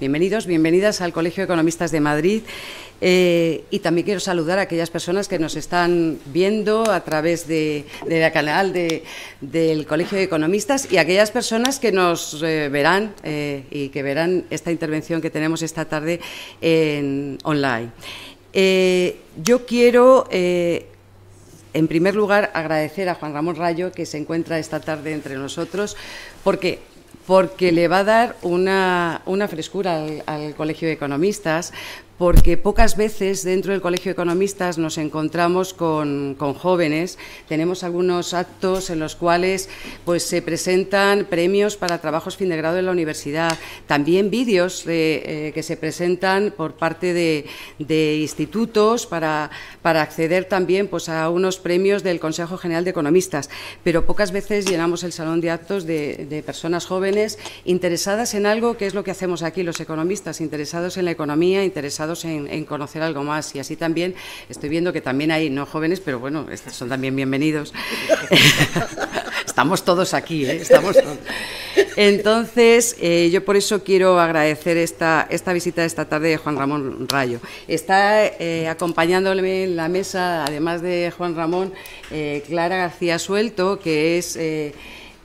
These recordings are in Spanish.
Bienvenidos, bienvenidas al Colegio de Economistas de Madrid. Eh, y también quiero saludar a aquellas personas que nos están viendo a través de, la canal del Colegio de Economistas y aquellas personas que nos eh, verán eh, y que verán esta intervención que tenemos esta tarde en online. yo quiero en primer lugar, agradecer a Juan Ramón Rayo que se encuentra esta tarde entre nosotros, porque porque le va a dar una, frescura al, al, Colegio de Economistas, porque pocas veces dentro del Colegio de Economistas nos encontramos con, jóvenes. Tenemos algunos actos en los cuales pues, se presentan premios para trabajos fin de grado en la universidad, también vídeos eh, que se presentan por parte de, institutos para, acceder también pues, a unos premios del Consejo General de Economistas. Pero pocas veces llenamos el salón de actos de, de personas jóvenes interesadas en algo que es lo que hacemos aquí los economistas, interesados en la economía, interesados en, conocer algo más. Y así también estoy viendo que también hay no jóvenes, pero bueno, son también bienvenidos. Estamos todos aquí, ¿eh? Estamos Entonces, eh, yo por eso quiero agradecer esta, esta visita esta tarde de Juan Ramón Rayo. Está eh, acompañándome en la mesa, además de Juan Ramón, Clara García Suelto, que es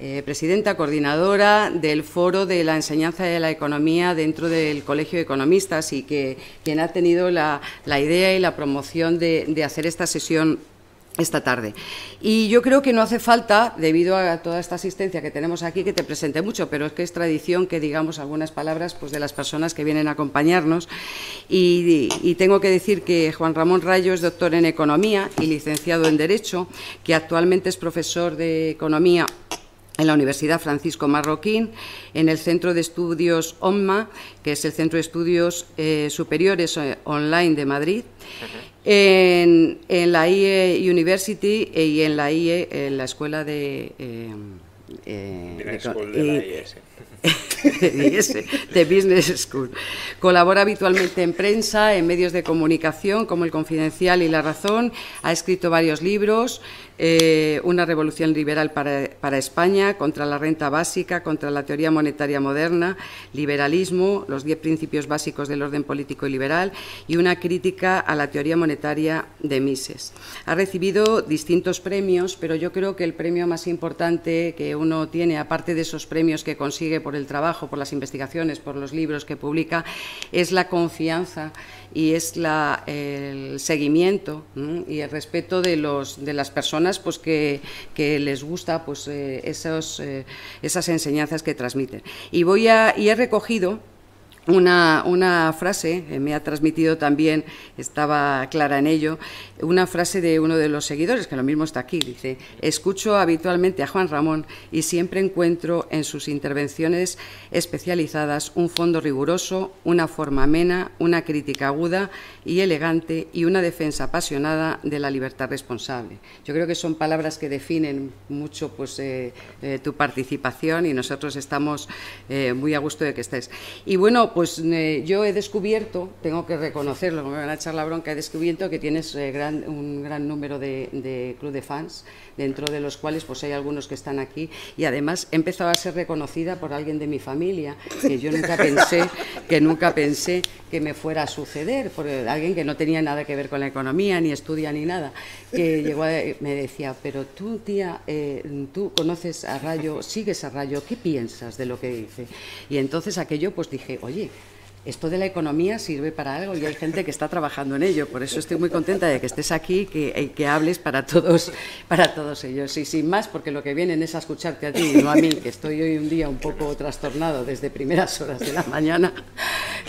eh, presidenta coordinadora del Foro de la Enseñanza de la Economía dentro del Colegio de Economistas y que quien ha tenido la, idea y la promoción de, hacer esta sesión esta tarde. Y yo creo que no hace falta, debido a toda esta asistencia que tenemos aquí, que te presente mucho, pero es que es tradición que digamos algunas palabras pues, de las personas que vienen a acompañarnos. Y, y, tengo que decir que Juan Ramón Rayo es doctor en Economía y licenciado en Derecho, que actualmente es profesor de Economía en la Universidad Francisco Marroquín, en el Centro de Estudios OMMA, que es el Centro de Estudios eh, Superiores eh, Online de Madrid, en, la IE University y en la IE, en la Escuela de... Eh, de, de Business School. Colabora habitualmente en prensa, en medios de comunicación como El Confidencial y La Razón. Ha escrito varios libros, eh, una revolución liberal para, España, contra la renta básica, contra la teoría monetaria moderna, liberalismo, los diez principios básicos del orden político y liberal y una crítica a la teoría monetaria de Mises. Ha recibido distintos premios, pero yo creo que el premio más importante que uno tiene, aparte de esos premios que consigue por el trabajo, por las investigaciones, por los libros que publica, es la confianza y es el seguimiento y el respeto de, los, de las personas pues, que, les gusta pues, eh, eh, esas enseñanzas que transmiten. Y, voy a, y he recogido una, una, frase, eh, me ha transmitido también, estaba clara en ello, una frase de uno de los seguidores, que lo mismo está aquí, dice, escucho habitualmente a Juan Ramón y siempre encuentro en sus intervenciones especializadas un fondo riguroso, una forma amena, una crítica aguda y elegante y una defensa apasionada de la libertad responsable. Yo creo que son palabras que definen mucho pues, eh, eh, tu participación y nosotros estamos muy a gusto de que estés. Y bueno, yo he descubierto, tengo que reconocerlo, me van a echar la bronca, he descubierto que tienes eh, un gran número de, club de fans, dentro de los cuales pues hay algunos que están aquí y además he empezado a ser reconocida por alguien de mi familia, que yo nunca pensé, que nunca pensé que me fuera a suceder, por alguien que no tenía nada que ver con la economía, ni estudia ni nada, que llegó a, me decía, pero tú, tía, eh, tú conoces a Rayo, sigues a Rayo, ¿qué piensas de lo que dice? Y entonces aquello pues dije, oye, esto de la economía sirve para algo y hay gente que está trabajando en ello. Por eso estoy muy contenta de que estés aquí y que, que, hables para todos, para todos ellos. Y sin más, porque lo que vienen es a escucharte a ti y no a mí, que estoy hoy un día un poco trastornado desde primeras horas de la mañana,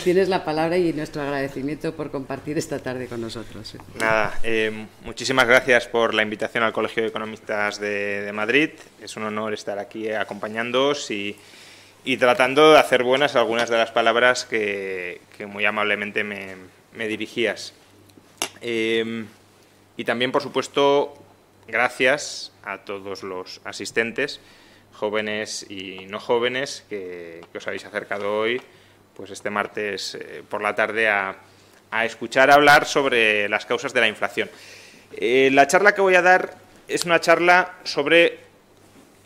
tienes la palabra y nuestro agradecimiento por compartir esta tarde con nosotros. Nada, eh, muchísimas gracias por la invitación al Colegio de Economistas de, de Madrid. Es un honor estar aquí acompañándoos y y tratando de hacer buenas algunas de las palabras que, muy amablemente me, dirigías. Em, y también, por supuesto, gracias a todos los asistentes, jóvenes y no jóvenes, que, os habéis acercado hoy, pues este martes eh, por la tarde, a, escuchar hablar sobre las causas de la inflación. Eh, la charla que voy a dar es una charla sobre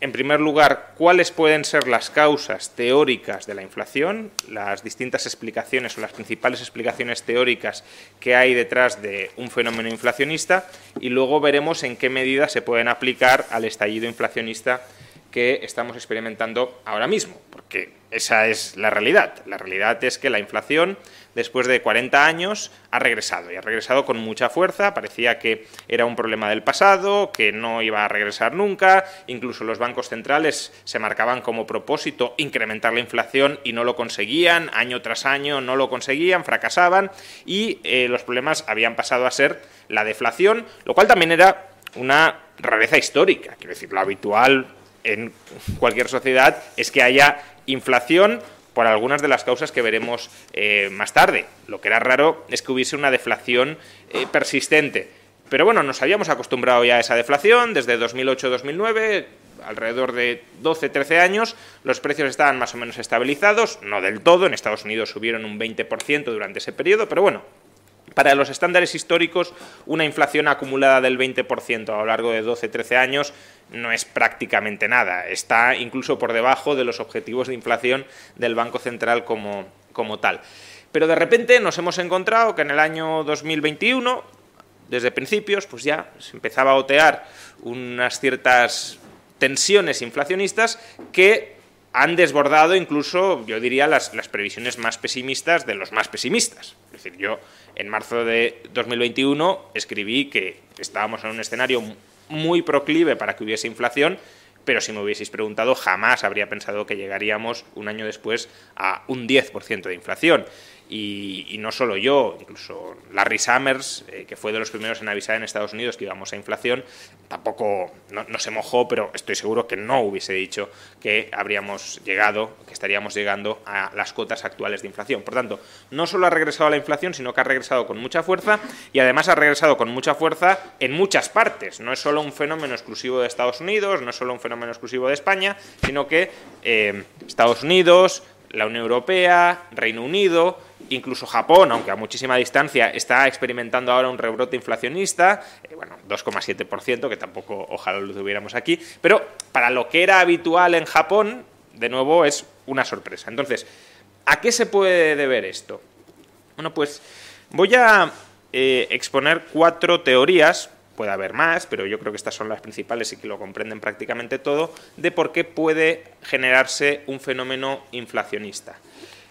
en primer lugar, cuáles pueden ser las causas teóricas de la inflación, las distintas explicaciones o las principales explicaciones teóricas que hay detrás de un fenómeno inflacionista y luego veremos en qué medida se pueden aplicar al estallido inflacionista que estamos experimentando ahora mismo, porque esa es la realidad. La realidad es que la inflación, después de 40 años, ha regresado y ha regresado con mucha fuerza. Parecía que era un problema del pasado, que no iba a regresar nunca. Incluso los bancos centrales se marcaban como propósito incrementar la inflación y no lo conseguían. Año tras año no lo conseguían, fracasaban y eh, los problemas habían pasado a ser la deflación, lo cual también era una rareza histórica. Quiero decir, lo habitual en cualquier sociedad es que haya inflación por algunas de las causas que veremos eh, más tarde. Lo que era raro es que hubiese una deflación eh, persistente. Pero bueno, nos habíamos acostumbrado ya a esa deflación desde 2008-2009, alrededor de 12-13 años, los precios estaban más o menos estabilizados, no del todo, en Estados Unidos subieron un 20% durante ese periodo, pero bueno, para los estándares históricos, una inflación acumulada del 20% a lo largo de 12-13 años no es prácticamente nada. Está incluso por debajo de los objetivos de inflación del Banco Central como, como tal. Pero de repente nos hemos encontrado que en el año 2021, desde principios, pues ya se empezaba a otear unas ciertas tensiones inflacionistas que han desbordado incluso, yo diría, las, las previsiones más pesimistas de los más pesimistas. Es decir, yo en marzo de 2021 escribí que estábamos en un escenario muy proclive para que hubiese inflación, pero si me hubieseis preguntado jamás habría pensado que llegaríamos un año después a un 10% de inflación. Y, no solo yo, incluso Larry Summers, eh, que fue de los primeros en avisar en Estados Unidos que íbamos a inflación, tampoco no, se mojó, pero estoy seguro que no hubiese dicho que habríamos llegado, que estaríamos llegando a las cotas actuales de inflación. Por tanto, no solo ha regresado a la inflación, sino que ha regresado con mucha fuerza y además ha regresado con mucha fuerza en muchas partes. No es solo un fenómeno exclusivo de Estados Unidos, no es solo un fenómeno exclusivo de España, sino que eh, Estados Unidos, la Unión Europea, Reino Unido, incluso Japón, aunque a muchísima distancia, está experimentando ahora un rebrote inflacionista, eh, bueno, 2,7%, que tampoco ojalá lo tuviéramos aquí, pero para lo que era habitual en Japón, de nuevo es una sorpresa. Entonces, ¿a qué se puede deber esto? Bueno, pues voy a eh, exponer cuatro teorías puede haber más, pero yo creo que estas son las principales y que lo comprenden prácticamente todo, de por qué puede generarse un fenómeno inflacionista.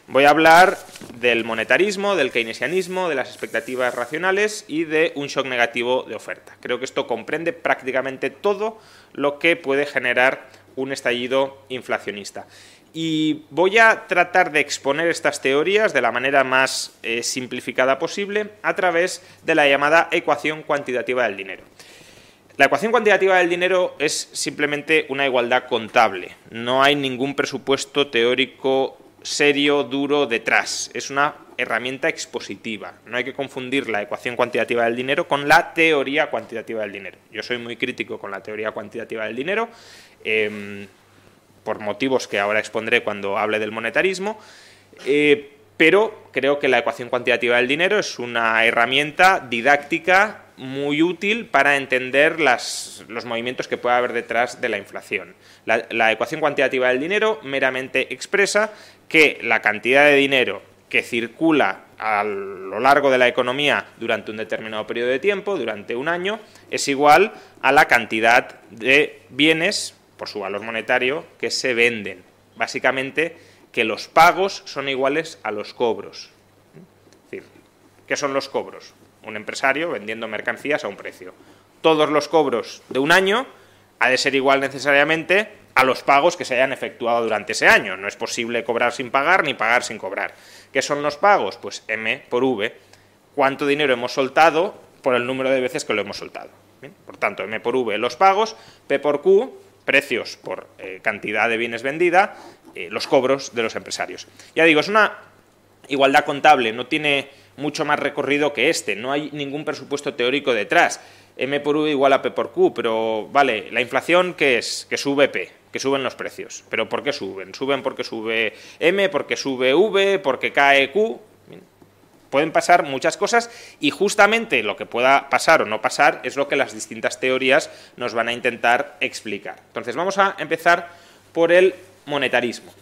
Voy a hablar del monetarismo, del keynesianismo, de las expectativas racionales y de un shock negativo de oferta. Creo que esto comprende prácticamente todo lo que puede generar un estallido inflacionista. Y voy a tratar de exponer estas teorías de la manera más eh, simplificada posible a través de la llamada ecuación cuantitativa del dinero. La ecuación cuantitativa del dinero es simplemente una igualdad contable. No hay ningún presupuesto teórico serio, duro detrás. Es una herramienta expositiva. No hay que confundir la ecuación cuantitativa del dinero con la teoría cuantitativa del dinero. Yo soy muy crítico con la teoría cuantitativa del dinero. Em, por motivos que ahora expondré cuando hable del monetarismo, eh, pero creo que la ecuación cuantitativa del dinero es una herramienta didáctica muy útil para entender los movimientos que puede haber detrás de la inflación. La, la ecuación cuantitativa del dinero meramente expresa que la cantidad de dinero que circula a lo largo de la economía durante un determinado periodo de tiempo, durante un año, es igual a la cantidad de bienes por su valor monetario que se venden. Básicamente que los pagos son iguales a los cobros. Es decir, ¿qué son los cobros? Un empresario vendiendo mercancías a un precio. Todos los cobros de un año ha de ser igual necesariamente a los pagos que se hayan efectuado durante ese año. No es posible cobrar sin pagar ni pagar sin cobrar. ¿Qué son los pagos? Pues M por V. ¿Cuánto dinero hemos soltado por el número de veces que lo hemos soltado? Por tanto, M por V los pagos, P por Q precios por eh, cantidad de bienes vendida, eh, los cobros de los empresarios. Ya digo, es una igualdad contable, no tiene mucho más recorrido que este, no hay ningún presupuesto teórico detrás. M por U igual a P por Q, pero vale, la inflación ¿qué es? Que sube P, que suben los precios. ¿Pero por qué suben? Suben porque sube M, porque sube V, porque cae Q. Pueden pasar muchas cosas y justamente lo que pueda pasar o no pasar es lo que las distintas teorías nos van a intentar explicar. Entonces vamos a empezar por el monetarismo.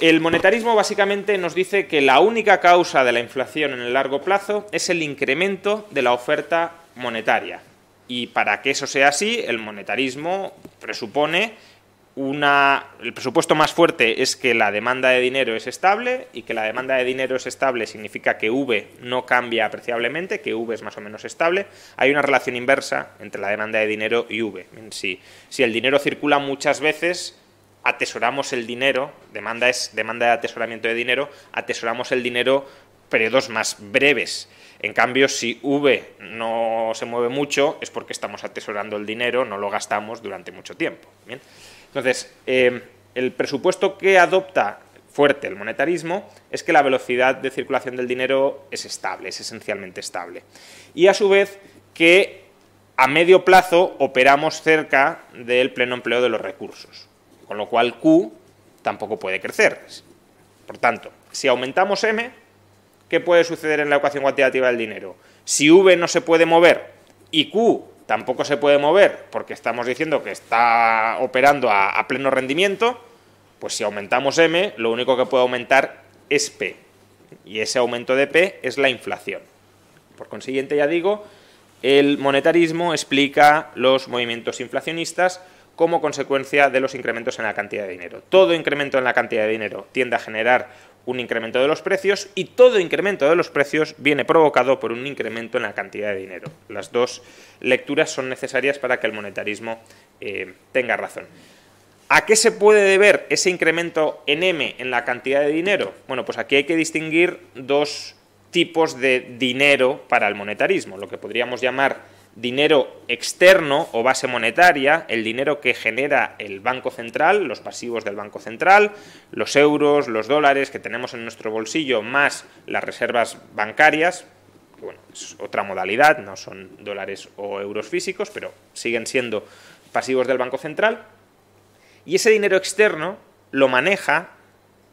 El monetarismo básicamente nos dice que la única causa de la inflación en el largo plazo es el incremento de la oferta monetaria. Y para que eso sea así, el monetarismo presupone una, el presupuesto más fuerte es que la demanda de dinero es estable y que la demanda de dinero es estable significa que V no cambia apreciablemente, que V es más o menos estable. Hay una relación inversa entre la demanda de dinero y V. Si, si el dinero circula muchas veces, atesoramos el dinero, demanda es demanda de atesoramiento de dinero, atesoramos el dinero periodos más breves. En cambio, si V no se mueve mucho, es porque estamos atesorando el dinero, no lo gastamos durante mucho tiempo. Entonces, eh, el presupuesto que adopta fuerte el monetarismo es que la velocidad de circulación del dinero es estable, es esencialmente estable. Y a su vez que a medio plazo operamos cerca del pleno empleo de los recursos, con lo cual Q tampoco puede crecer. Por tanto, si aumentamos M, ¿qué puede suceder en la ecuación cuantitativa del dinero? Si V no se puede mover y Q tampoco se puede mover porque estamos diciendo que está operando a, pleno rendimiento, pues si aumentamos M, lo único que puede aumentar es P. Y ese aumento de P es la inflación. Por consiguiente, ya digo, el monetarismo explica los movimientos inflacionistas como consecuencia de los incrementos en la cantidad de dinero. Todo incremento en la cantidad de dinero tiende a generar un incremento de los precios y todo incremento de los precios viene provocado por un incremento en la cantidad de dinero. Las dos lecturas son necesarias para que el monetarismo eh, tenga razón. ¿A qué se puede deber ese incremento en M en la cantidad de dinero? Bueno, pues aquí hay que distinguir dos tipos de dinero para el monetarismo, lo que podríamos llamar dinero externo o base monetaria, el dinero que genera el Banco Central, los pasivos del Banco Central, los euros, los dólares que tenemos en nuestro bolsillo, más las reservas bancarias, que bueno, es otra modalidad, no son dólares o euros físicos, pero siguen siendo pasivos del Banco Central. Y ese dinero externo lo maneja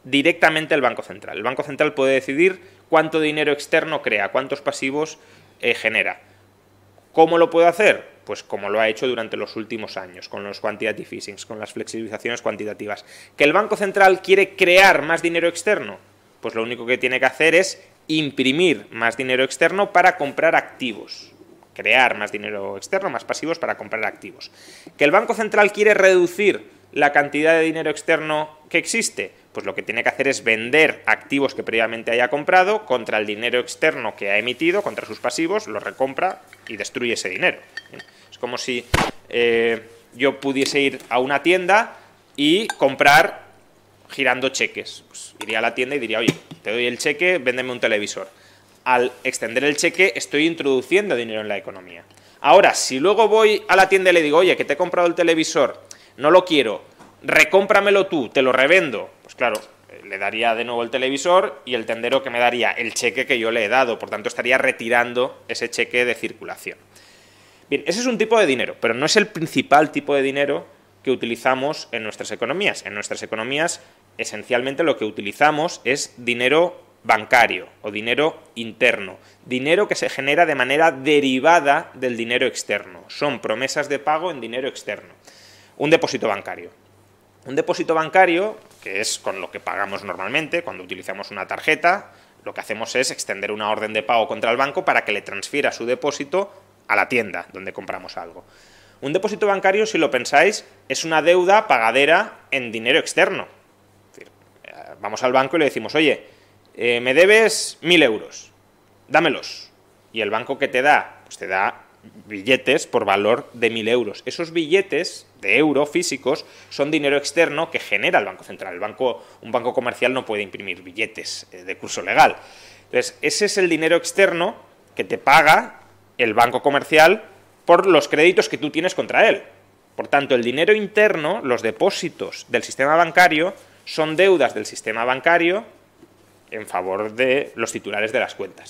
directamente el Banco Central. El Banco Central puede decidir cuánto dinero externo crea, cuántos pasivos eh, genera. ¿Cómo lo puedo hacer? Pues como lo ha hecho durante los últimos años, con los quantitative easings, con las flexibilizaciones cuantitativas. ¿Que el Banco Central quiere crear más dinero externo? Pues lo único que tiene que hacer es imprimir más dinero externo para comprar activos. Crear más dinero externo, más pasivos para comprar activos. ¿Que el Banco Central quiere reducir la cantidad de dinero externo que existe? pues lo que tiene que hacer es vender activos que previamente haya comprado contra el dinero externo que ha emitido, contra sus pasivos, lo recompra y destruye ese dinero. Es como si eh, yo pudiese ir a una tienda y comprar girando cheques. Pues iría a la tienda y diría, oye, te doy el cheque, véndeme un televisor. Al extender el cheque estoy introduciendo dinero en la economía. Ahora, si luego voy a la tienda y le digo, oye, que te he comprado el televisor, no lo quiero, recómpramelo tú, te lo revendo, pues claro, eh, le daría de nuevo el televisor y el tendero que me daría el cheque que yo le he dado, por tanto estaría retirando ese cheque de circulación. Bien, ese es un tipo de dinero, pero no es el principal tipo de dinero que utilizamos en nuestras economías. En nuestras economías, esencialmente lo que utilizamos es dinero bancario o dinero interno, dinero que se genera de manera derivada del dinero externo. Son promesas de pago en dinero externo. Un depósito bancario. Un depósito bancario, que es con lo que pagamos normalmente, cuando utilizamos una tarjeta, lo que hacemos es extender una orden de pago contra el banco para que le transfiera su depósito a la tienda donde compramos algo. Un depósito bancario, si lo pensáis, es una deuda pagadera en dinero externo. Eh, vamos al banco y le decimos, oye, eh, me debes mil euros, dámelos. Y el banco que te da, pues te da billetes por valor de mil euros. Esos billetes de euro físicos son dinero externo que genera el Banco Central. El banco, un banco comercial no puede imprimir billetes eh, de curso legal. Entonces, ese es el dinero externo que te paga el banco comercial por los créditos que tú tienes contra él. Por tanto, el dinero interno, los depósitos del sistema bancario, son deudas del sistema bancario en favor de los titulares de las cuentas.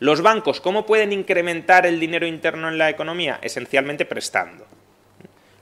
Los bancos, ¿cómo pueden incrementar el dinero interno en la economía? Esencialmente prestando.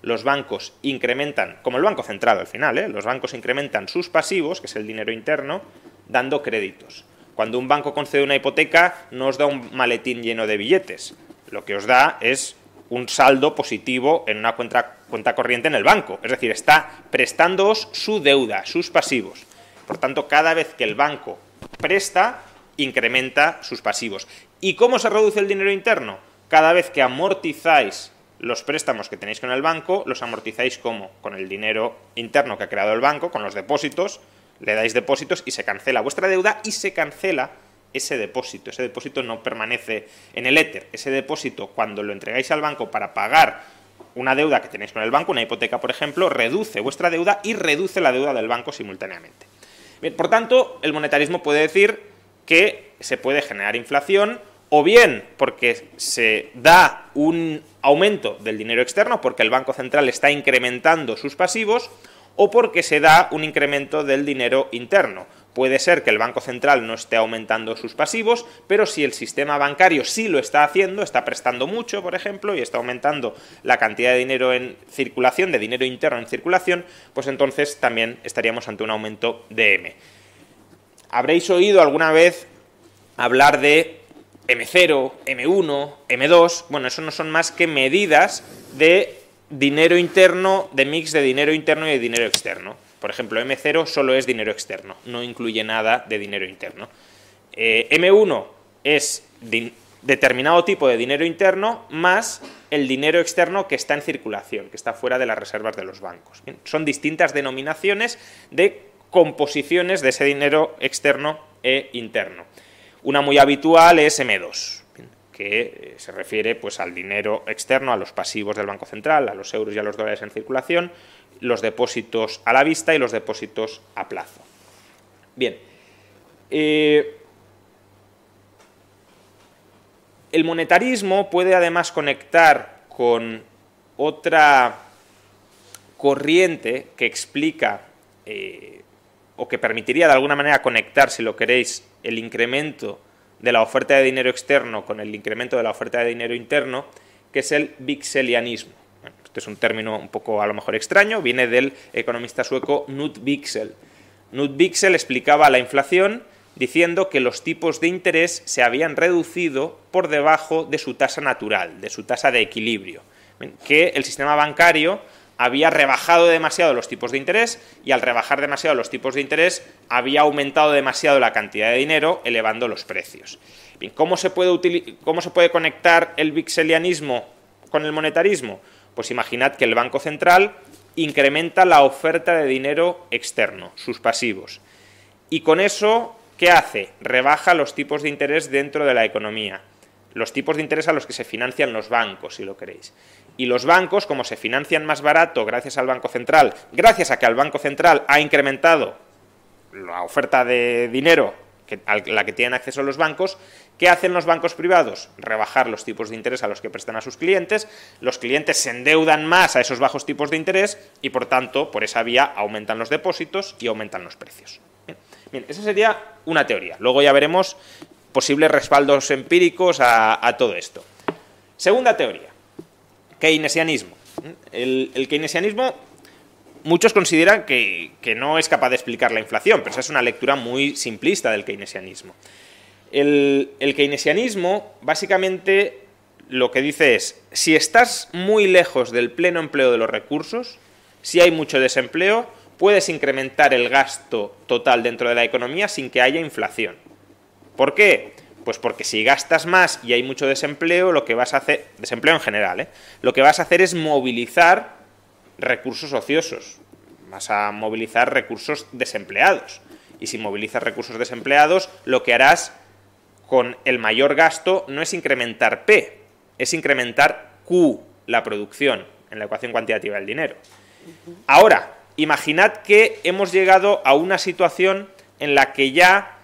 Los bancos incrementan, como el Banco Central al final, ¿eh? los bancos incrementan sus pasivos, que es el dinero interno, dando créditos. Cuando un banco concede una hipoteca, no os da un maletín lleno de billetes. Lo que os da es un saldo positivo en una cuenta, cuenta corriente en el banco. Es decir, está prestándoos su deuda, sus pasivos. Por tanto, cada vez que el banco presta, incrementa sus pasivos. ¿Y cómo se reduce el dinero interno? Cada vez que amortizáis los préstamos que tenéis con el banco, los amortizáis como? Con el dinero interno que ha creado el banco, con los depósitos, le dais depósitos y se cancela vuestra deuda y se cancela ese depósito. Ese depósito no permanece en el éter. Ese depósito, cuando lo entregáis al banco para pagar una deuda que tenéis con el banco, una hipoteca, por ejemplo, reduce vuestra deuda y reduce la deuda del banco simultáneamente. por tanto, el monetarismo puede decir que se puede generar inflación o bien porque se da un aumento del dinero externo, porque el Banco Central está incrementando sus pasivos, o porque se da un incremento del dinero interno. Puede ser que el Banco Central no esté aumentando sus pasivos, pero si el sistema bancario sí lo está haciendo, está prestando mucho, por ejemplo, y está aumentando la cantidad de dinero en circulación, de dinero interno en circulación, pues entonces también estaríamos ante un aumento de M. Habréis oído alguna vez hablar de M0, M1, M2, bueno, eso no son más que medidas de dinero interno, de mix de dinero interno y de dinero externo. Por ejemplo, M0 solo es dinero externo, no incluye nada de dinero interno. Eh, M1 es determinado tipo de dinero interno más el dinero externo que está en circulación, que está fuera de las reservas de los bancos. son distintas denominaciones de composiciones de ese dinero externo e interno. Una muy habitual es M2, que eh, se refiere pues, al dinero externo, a los pasivos del Banco Central, a los euros y a los dólares en circulación, los depósitos a la vista y los depósitos a plazo. Bien. Eh, el monetarismo puede además conectar con otra corriente que explica eh, o que permitiría de alguna manera conectar, si lo queréis, el incremento de la oferta de dinero externo con el incremento de la oferta de dinero interno, que es el vixelianismo. este es un término un poco a lo mejor extraño, viene del economista sueco Knut Wicksell. Knut Wicksell explicaba la inflación diciendo que los tipos de interés se habían reducido por debajo de su tasa natural, de su tasa de equilibrio, que el sistema bancario había rebajado demasiado los tipos de interés y al rebajar demasiado los tipos de interés había aumentado demasiado la cantidad de dinero, elevando los precios. ¿cómo se puede, cómo se puede conectar el vixelianismo con el monetarismo? Pues imaginad que el Banco Central incrementa la oferta de dinero externo, sus pasivos. Y con eso, ¿qué hace? Rebaja los tipos de interés dentro de la economía los tipos de interés a los que se financian los bancos, si lo queréis. Y los bancos, como se financian más barato gracias al Banco Central, gracias a que el Banco Central ha incrementado la oferta de dinero a la que tienen acceso los bancos, ¿qué hacen los bancos privados? Rebajar los tipos de interés a los que prestan a sus clientes, los clientes se endeudan más a esos bajos tipos de interés y por tanto, por esa vía aumentan los depósitos y aumentan los precios. Esa sería una teoría. Luego ya veremos posibles respaldos empíricos a, todo esto. Segunda teoría, keynesianismo. El, el keynesianismo muchos consideran que, no es capaz de explicar la inflación, pero esa es una lectura muy simplista del keynesianismo. El, el, keynesianismo básicamente lo que dice es, si estás muy lejos del pleno empleo de los recursos, si hay mucho desempleo, puedes incrementar el gasto total dentro de la economía sin que haya inflación. ¿Por qué? Pues porque si gastas más y hay mucho desempleo, lo que vas a hacer, desempleo en general, ¿eh? lo que vas a hacer es movilizar recursos ociosos, vas a movilizar recursos desempleados. Y si movilizas recursos desempleados, lo que harás con el mayor gasto no es incrementar P, es incrementar Q, la producción, en la ecuación cuantitativa del dinero. Ahora, imaginad que hemos llegado a una situación en la que ya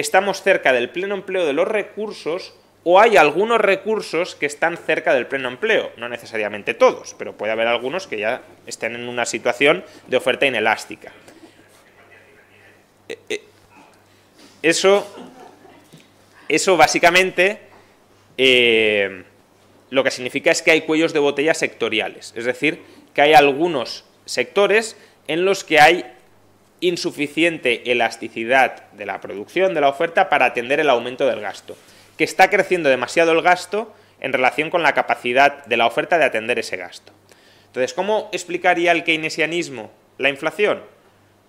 estamos cerca del pleno empleo de los recursos o hay algunos recursos que están cerca del pleno empleo, no necesariamente todos, pero puede haber algunos que ya estén en una situación de oferta inelástica. Eh, eh, eso, eso básicamente eh, lo que significa es que hay cuellos de botella sectoriales, es decir, que hay algunos sectores en los que hay insuficiente elasticidad de la producción, de la oferta, para atender el aumento del gasto que está creciendo demasiado el gasto en relación con la capacidad de la oferta de atender ese gasto. Entonces, ¿cómo explicaría el keynesianismo la inflación?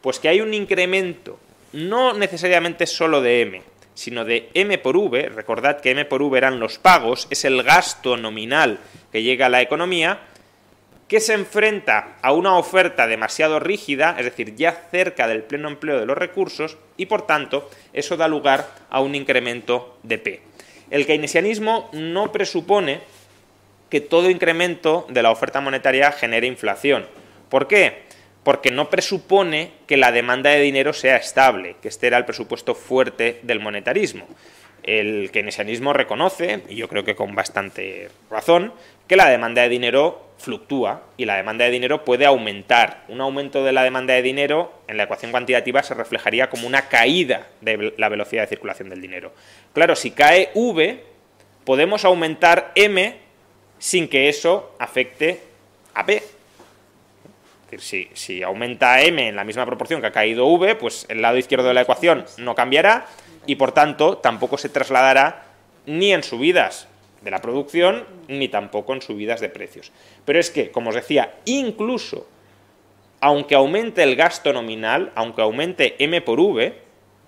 Pues que hay un incremento, no necesariamente solo de M, sino de M por V, recordad que M por V eran los pagos, es el gasto nominal que llega a la economía, que se enfrenta a una oferta demasiado rígida, es decir, ya cerca del pleno empleo de los recursos, y por tanto eso da lugar a un incremento de P. El keynesianismo no presupone que todo incremento de la oferta monetaria genere inflación. ¿Por qué? Porque no presupone que la demanda de dinero sea estable, que este era el presupuesto fuerte del monetarismo. El keynesianismo reconoce, y yo creo que con bastante razón, que la demanda de dinero fluctúa y la demanda de dinero puede aumentar. Un aumento de la demanda de dinero en la ecuación cuantitativa se reflejaría como una caída de la velocidad de circulación del dinero. Claro, si cae V, podemos aumentar M sin que eso afecte a P. Si, si aumenta M en la misma proporción que ha caído V, pues el lado izquierdo de la ecuación no cambiará y por tanto tampoco se trasladará ni en subidas de la producción ni tampoco en subidas de precios. Pero es que, como os decía, incluso aunque aumente el gasto nominal, aunque aumente M por V,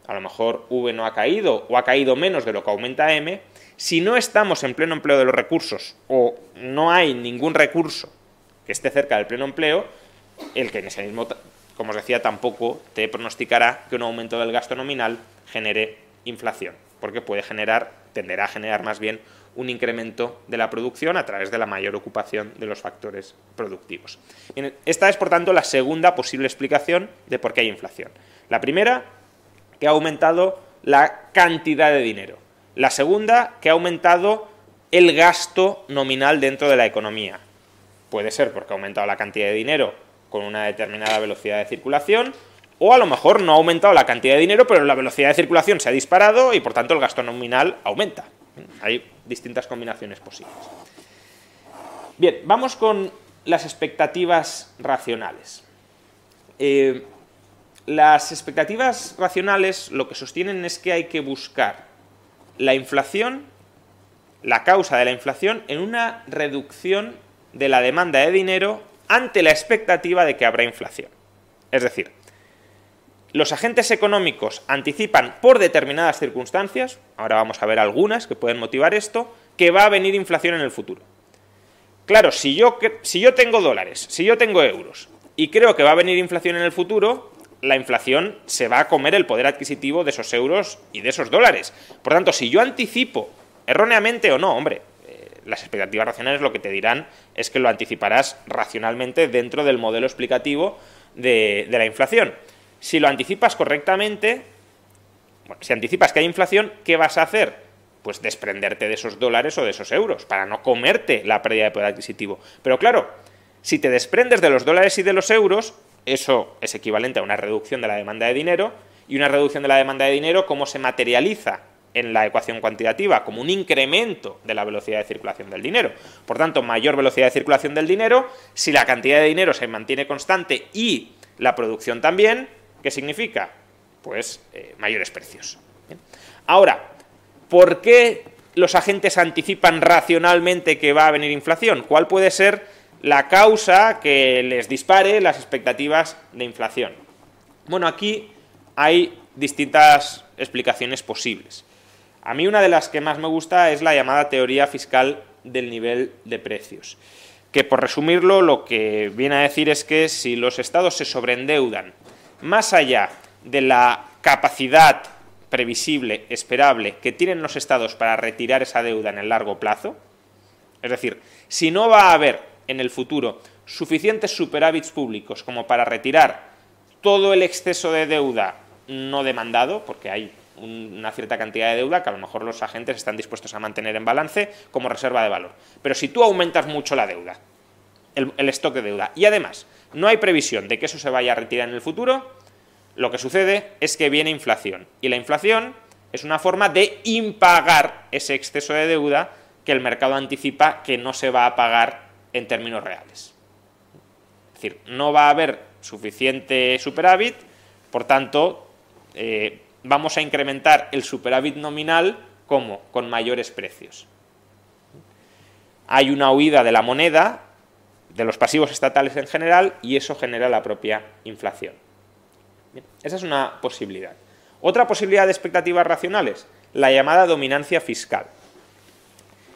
a lo mejor V no ha caído o ha caído menos de lo que aumenta M, si no estamos en pleno empleo de los recursos o no hay ningún recurso que esté cerca del pleno empleo, el keynesianismo, como os decía, tampoco te pronosticará que un aumento del gasto nominal genere inflación, porque puede generar, tenderá a generar más bien un incremento de la producción a través de la mayor ocupación de los factores productivos. Esta es, por tanto, la segunda posible explicación de por qué hay inflación. La primera, que ha aumentado la cantidad de dinero. La segunda, que ha aumentado el gasto nominal dentro de la economía. Puede ser porque ha aumentado la cantidad de dinero con una determinada velocidad de circulación, o a lo mejor no ha aumentado la cantidad de dinero, pero la velocidad de circulación se ha disparado y por tanto el gasto nominal aumenta. Hay distintas combinaciones posibles. Bien, vamos con las expectativas racionales. Eh, las expectativas racionales lo que sostienen es que hay que buscar la inflación, la causa de la inflación, en una reducción de la demanda de dinero ante la expectativa de que habrá inflación. Es decir, los agentes económicos anticipan por determinadas circunstancias, ahora vamos a ver algunas que pueden motivar esto, que va a venir inflación en el futuro. Claro, si yo, si yo tengo dólares, si yo tengo euros y creo que va a venir inflación en el futuro, la inflación se va a comer el poder adquisitivo de esos euros y de esos dólares. Por tanto, si yo anticipo, erróneamente o no, hombre, eh, las expectativas racionales lo que te dirán es que lo anticiparás racionalmente dentro del modelo explicativo de, la inflación. Si lo anticipas correctamente, si anticipas que hay inflación, ¿qué vas a hacer? Pues desprenderte de esos dólares o de esos euros, para no comerte la pérdida de poder adquisitivo. Pero claro, si te desprendes de los dólares y de los euros, eso es equivalente a una reducción de la demanda de dinero, y una reducción de la demanda de dinero, ¿cómo se materializa en la ecuación cuantitativa? Como un incremento de la velocidad de circulación del dinero. Por tanto, mayor velocidad de circulación del dinero, si la cantidad de dinero se mantiene constante y la producción también, ¿qué significa? Pues eh, mayores precios. Ahora, ¿por qué los agentes anticipan racionalmente que va a venir inflación? ¿Cuál puede ser la causa que les dispare las expectativas de inflación? Bueno, aquí hay distintas explicaciones posibles. A mí una de las que más me gusta es la llamada teoría fiscal del nivel de precios, que por resumirlo lo que viene a decir es que si los estados se sobreendeudan más allá de la capacidad previsible, esperable, que tienen los estados para retirar esa deuda en el largo plazo, es decir, si no va a haber en el futuro suficientes superávits públicos como para retirar todo el exceso de deuda no demandado, porque hay una cierta cantidad de deuda que a lo mejor los agentes están dispuestos a mantener en balance como reserva de valor. Pero si tú aumentas mucho la deuda, el, el stock de deuda, y además no hay previsión de que eso se vaya a retirar en el futuro, lo que sucede es que viene inflación. Y la inflación es una forma de impagar ese exceso de deuda que el mercado anticipa que no se va a pagar en términos reales. Es decir, no va a haber suficiente superávit, por tanto, eh, vamos a incrementar el superávit nominal como con mayores precios. Hay una huida de la moneda, de los pasivos estatales en general, y eso genera la propia inflación. esa es una posibilidad. Otra posibilidad de expectativas racionales, la llamada dominancia fiscal.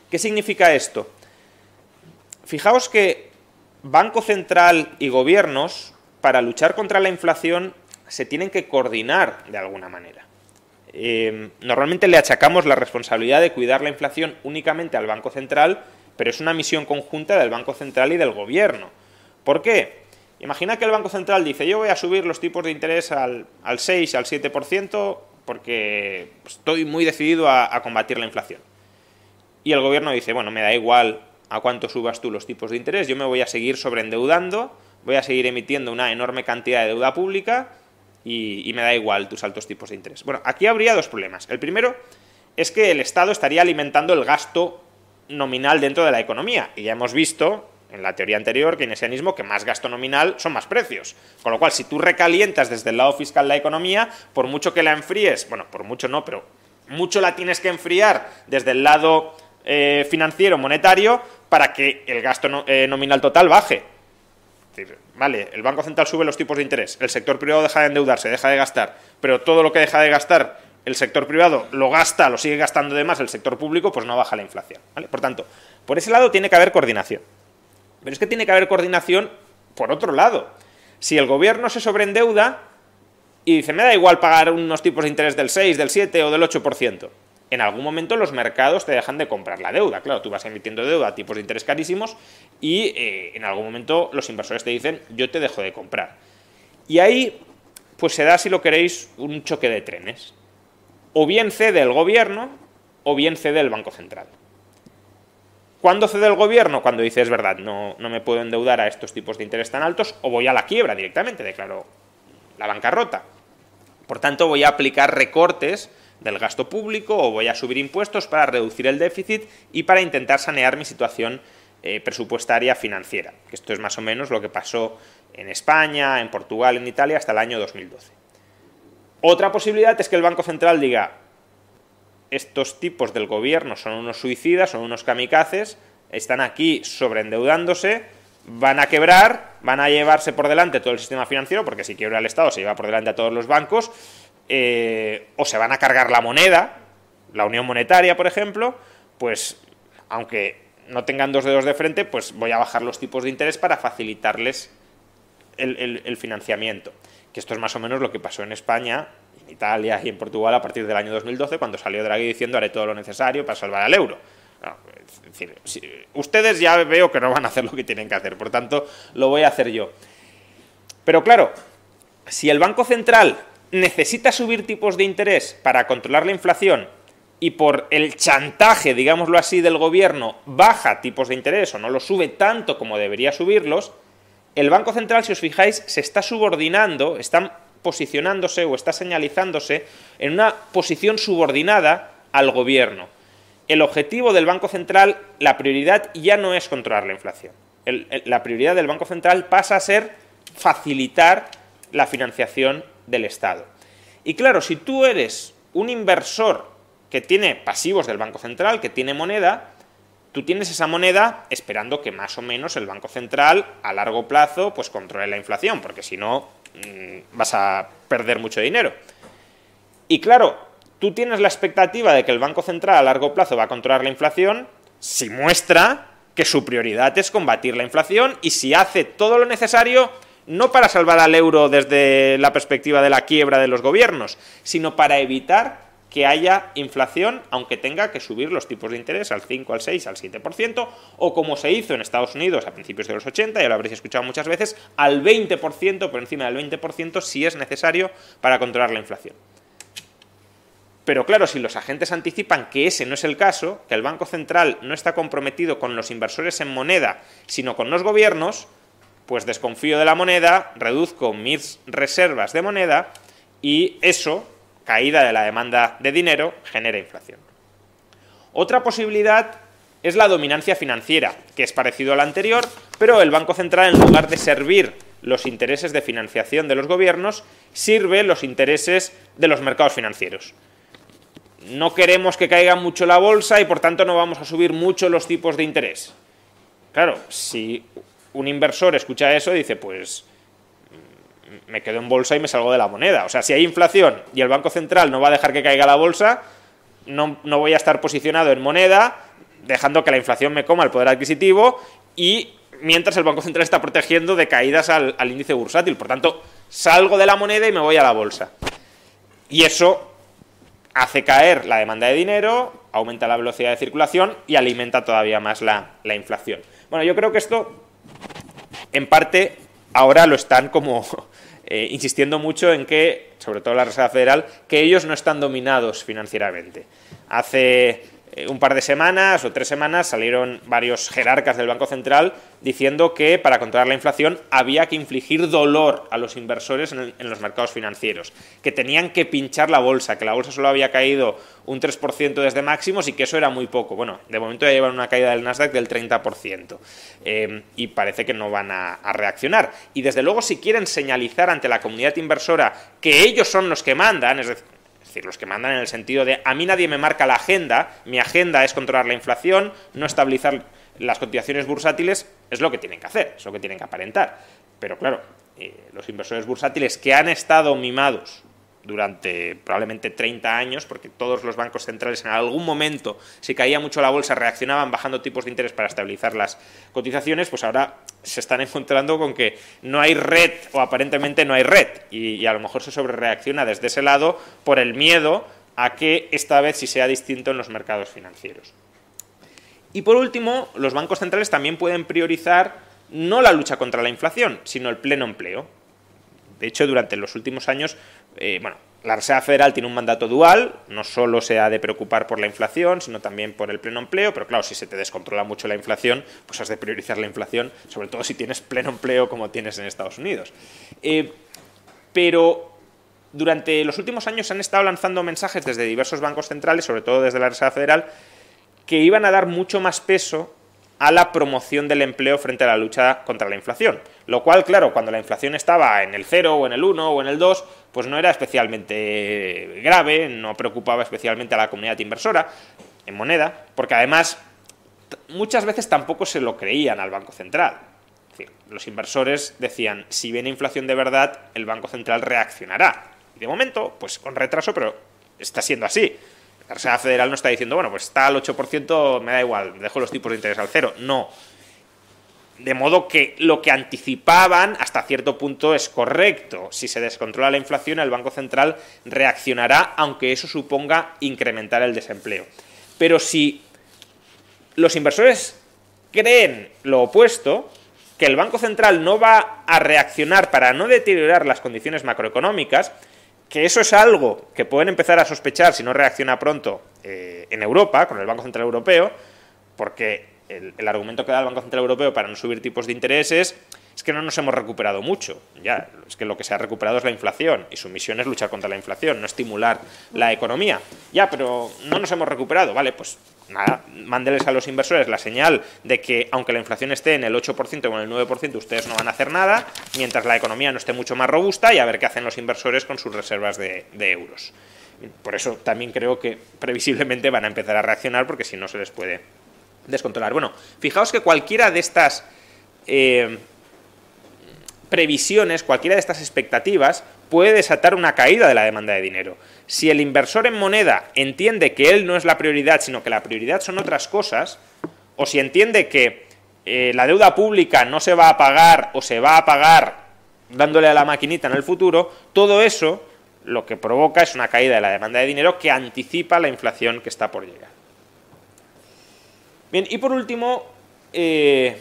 ¿Qué significa esto? Fijaos que Banco Central y gobiernos, para luchar contra la inflación, se tienen que coordinar de alguna manera. Eh, normalmente le achacamos la responsabilidad de cuidar la inflación únicamente al Banco Central, pero es una misión conjunta del Banco Central y del Gobierno. ¿Por qué? Imagina que el Banco Central dice, yo voy a subir los tipos de interés al, al 6, al 7%, porque estoy muy decidido a, combatir la inflación. Y el Gobierno dice, bueno, me da igual a cuánto subas tú los tipos de interés, yo me voy a seguir sobreendeudando, voy a seguir emitiendo una enorme cantidad de deuda pública y, me da igual tus altos tipos de interés. Bueno, aquí habría dos problemas. El primero es que el Estado estaría alimentando el gasto nominal dentro de la economía. Y ya hemos visto en la teoría anterior, keynesianismo, que más gasto nominal son más precios. Con lo cual, si tú recalientas desde el lado fiscal la economía, por mucho que la enfríes, bueno, por mucho no, pero mucho la tienes que enfriar desde el lado eh, financiero, monetario, para que el gasto eh, nominal total baje vale, el Banco Central sube los tipos de interés, el sector privado deja de endeudarse, deja de gastar, pero todo lo que deja de gastar el sector privado lo gasta, lo sigue gastando de más el sector público, pues no baja la inflación. Por tanto, por ese lado tiene que haber coordinación. Pero es que tiene que haber coordinación por otro lado. Si el gobierno se sobreendeuda y dice, me da igual pagar unos tipos de interés del 6, del 7 o del 8%, en algún momento los mercados te dejan de comprar la deuda. Claro, tú vas emitiendo deuda a tipos de interés carísimos y eh, en algún momento los inversores te dicen, yo te dejo de comprar. Y ahí, pues se da, si lo queréis, un choque de trenes. O bien cede el gobierno o bien cede el Banco Central. ¿Cuándo cede el gobierno? Cuando dice, es verdad, no, no me puedo endeudar a estos tipos de interés tan altos, o voy a la quiebra directamente, declaro la bancarrota. Por tanto, voy a aplicar recortes del gasto público o voy a subir impuestos para reducir el déficit y para intentar sanear mi situación eh, presupuestaria financiera. Esto es más o menos lo que pasó en España, en Portugal, en Italia hasta el año 2012. Otra posibilidad es que el Banco Central diga, estos tipos del gobierno son unos suicidas, son unos kamikazes, están aquí sobreendeudándose, van a quebrar, van a llevarse por delante todo el sistema financiero, porque si quiebra el Estado se lleva por delante a todos los bancos, eh, o se van a cargar la moneda, la unión monetaria, por ejemplo, pues aunque no tengan dos dedos de frente, pues voy a bajar los tipos de interés para facilitarles el, financiamiento. Que esto es más o menos lo que pasó en España, en Italia y en Portugal a partir del año 2012, cuando salió Draghi diciendo haré todo lo necesario para salvar al euro. ustedes ya veo que no van a hacer lo que tienen que hacer, por tanto, lo voy a hacer yo. Pero claro, si el Banco Central necesita subir tipos de interés para controlar la inflación y por el chantaje, digámoslo así, del gobierno baja tipos de interés o no los sube tanto como debería subirlos, el Banco Central, si os fijáis, se está subordinando, está posicionándose o está señalizándose en una posición subordinada al gobierno. El objetivo del Banco Central, la prioridad ya no es controlar la inflación. la prioridad del Banco Central pasa a ser facilitar la financiación del Estado. Y claro, si tú eres un inversor que tiene pasivos del Banco Central, que tiene moneda, tú tienes esa moneda esperando que más o menos el Banco Central a largo plazo pues controle la inflación, porque si no mm, vas a perder mucho dinero. Y claro, tú tienes la expectativa de que el Banco Central a largo plazo va a controlar la inflación si muestra que su prioridad es combatir la inflación y si hace todo lo necesario no para salvar al euro desde la perspectiva de la quiebra de los gobiernos, sino para evitar que haya inflación, aunque tenga que subir los tipos de interés al 5, al 6, al 7%, o como se hizo en Estados Unidos a principios de los 80, ya lo habréis escuchado muchas veces, al 20%, por encima del 20%, si es necesario para controlar la inflación. Pero claro, si los agentes anticipan que ese no es el caso, que el Banco Central no está comprometido con los inversores en moneda, sino con los gobiernos, pues desconfío de la moneda, reduzco mis reservas de moneda y eso caída de la demanda de dinero genera inflación. Otra posibilidad es la dominancia financiera, que es parecido a la anterior, pero el Banco Central, en lugar de servir los intereses de financiación de los gobiernos, sirve los intereses de los mercados financieros. No queremos que caiga mucho la bolsa y por tanto no vamos a subir mucho los tipos de interés. Claro, si un inversor escucha eso dice, pues me quedo en bolsa y me salgo de la moneda. O sea, si hay inflación y el Banco Central no va a dejar que caiga la bolsa, no, voy a estar posicionado en moneda, dejando que la inflación me coma el poder adquisitivo y mientras el Banco Central está protegiendo de caídas al, al índice bursátil. Por tanto, salgo de la moneda y me voy a la bolsa. Y eso hace caer la demanda de dinero, aumenta la velocidad de circulación y alimenta todavía más la, la inflación. Bueno, yo creo que esto, en parte, ahora lo están como eh, insistiendo mucho en que, sobre todo la Reserva Federal, que ellos no están dominados financieramente. Hace eh, un par de semanas o tres semanas salieron varios jerarcas del Banco Central diciendo que para controlar la inflación había que infligir dolor a los inversores en, los mercados financieros, que tenían que pinchar la bolsa, que la bolsa solo había caído un 3% desde máximos y que eso era muy poco. Bueno, de momento ya llevan una caída del Nasdaq del 30% eh, y parece que no van a, a reaccionar. Y desde luego si quieren señalizar ante la comunidad inversora que ellos son los que mandan, es decir, decir, los que mandan en el sentido de a mí nadie me marca la agenda, mi agenda es controlar la inflación, no estabilizar las cotizaciones bursátiles, es lo que tienen que hacer, es lo que tienen que aparentar. Pero claro, eh, los inversores bursátiles que han estado mimados durante probablemente 30 años, porque todos los bancos centrales en algún momento, si caía mucho la bolsa, reaccionaban bajando tipos de interés para estabilizar las cotizaciones, pues ahora se están encontrando con que no hay red o aparentemente no hay red y, a lo mejor se sobrereacciona desde ese lado por el miedo a que esta vez sí sea distinto en los mercados financieros. Y por último, los bancos centrales también pueden priorizar no la lucha contra la inflación, sino el pleno empleo. De hecho, durante los últimos años, eh, bueno, la Reserva Federal tiene un mandato dual, no solo se ha de preocupar por la inflación, sino también por el pleno empleo, pero claro, si se te descontrola mucho la inflación, pues has de priorizar la inflación, sobre todo si tienes pleno empleo como tienes en Estados Unidos. Eh, pero durante los últimos años se han estado lanzando mensajes desde diversos bancos centrales, sobre todo desde la Reserva Federal, que iban a dar mucho más peso a la promoción del empleo frente a la lucha contra la inflación. Lo cual, claro, cuando la inflación estaba en el 0 o en el 1 o en el 2, pues no era especialmente grave, no preocupaba especialmente a la comunidad inversora en moneda, porque además muchas veces tampoco se lo creían al Banco Central. los inversores decían, si viene inflación de verdad, el Banco Central reaccionará. Y de momento, pues con retraso, pero está siendo así. La Reserva Federal no está diciendo, bueno, pues está al 8%, me da igual, dejo los tipos de interés al cero. No. De modo que lo que anticipaban hasta cierto punto es correcto. Si se descontrola la inflación, el Banco Central reaccionará, aunque eso suponga incrementar el desempleo. Pero si los inversores creen lo opuesto, que el Banco Central no va a reaccionar para no deteriorar las condiciones macroeconómicas, que eso es algo que pueden empezar a sospechar si no reacciona pronto eh, en Europa, con el Banco Central Europeo, porque el, el, argumento que da el Banco Central Europeo para no subir tipos de intereses es que no nos hemos recuperado mucho. Ya, es que lo que se ha recuperado es la inflación y su misión es luchar contra la inflación, no estimular la economía. Ya, pero no nos hemos recuperado. Vale, pues nada, mándeles a los inversores la señal de que aunque la inflación esté en el 8% o en el 9%, ustedes no van a hacer nada, mientras la economía no esté mucho más robusta y a ver qué hacen los inversores con sus reservas de, euros. Por eso también creo que previsiblemente van a empezar a reaccionar porque si no se les puede descontrolar. Bueno, fijaos que cualquiera de estas eh, previsiones, cualquiera de estas expectativas puede desatar una caída de la demanda de dinero. Si el inversor en moneda entiende que él no es la prioridad, sino que la prioridad son otras cosas, o si entiende que eh, la deuda pública no se va a pagar o se va a pagar dándole a la maquinita en el futuro, todo eso lo que provoca es una caída de la demanda de dinero que anticipa la inflación que está por llegar. Bien, y por último, eh,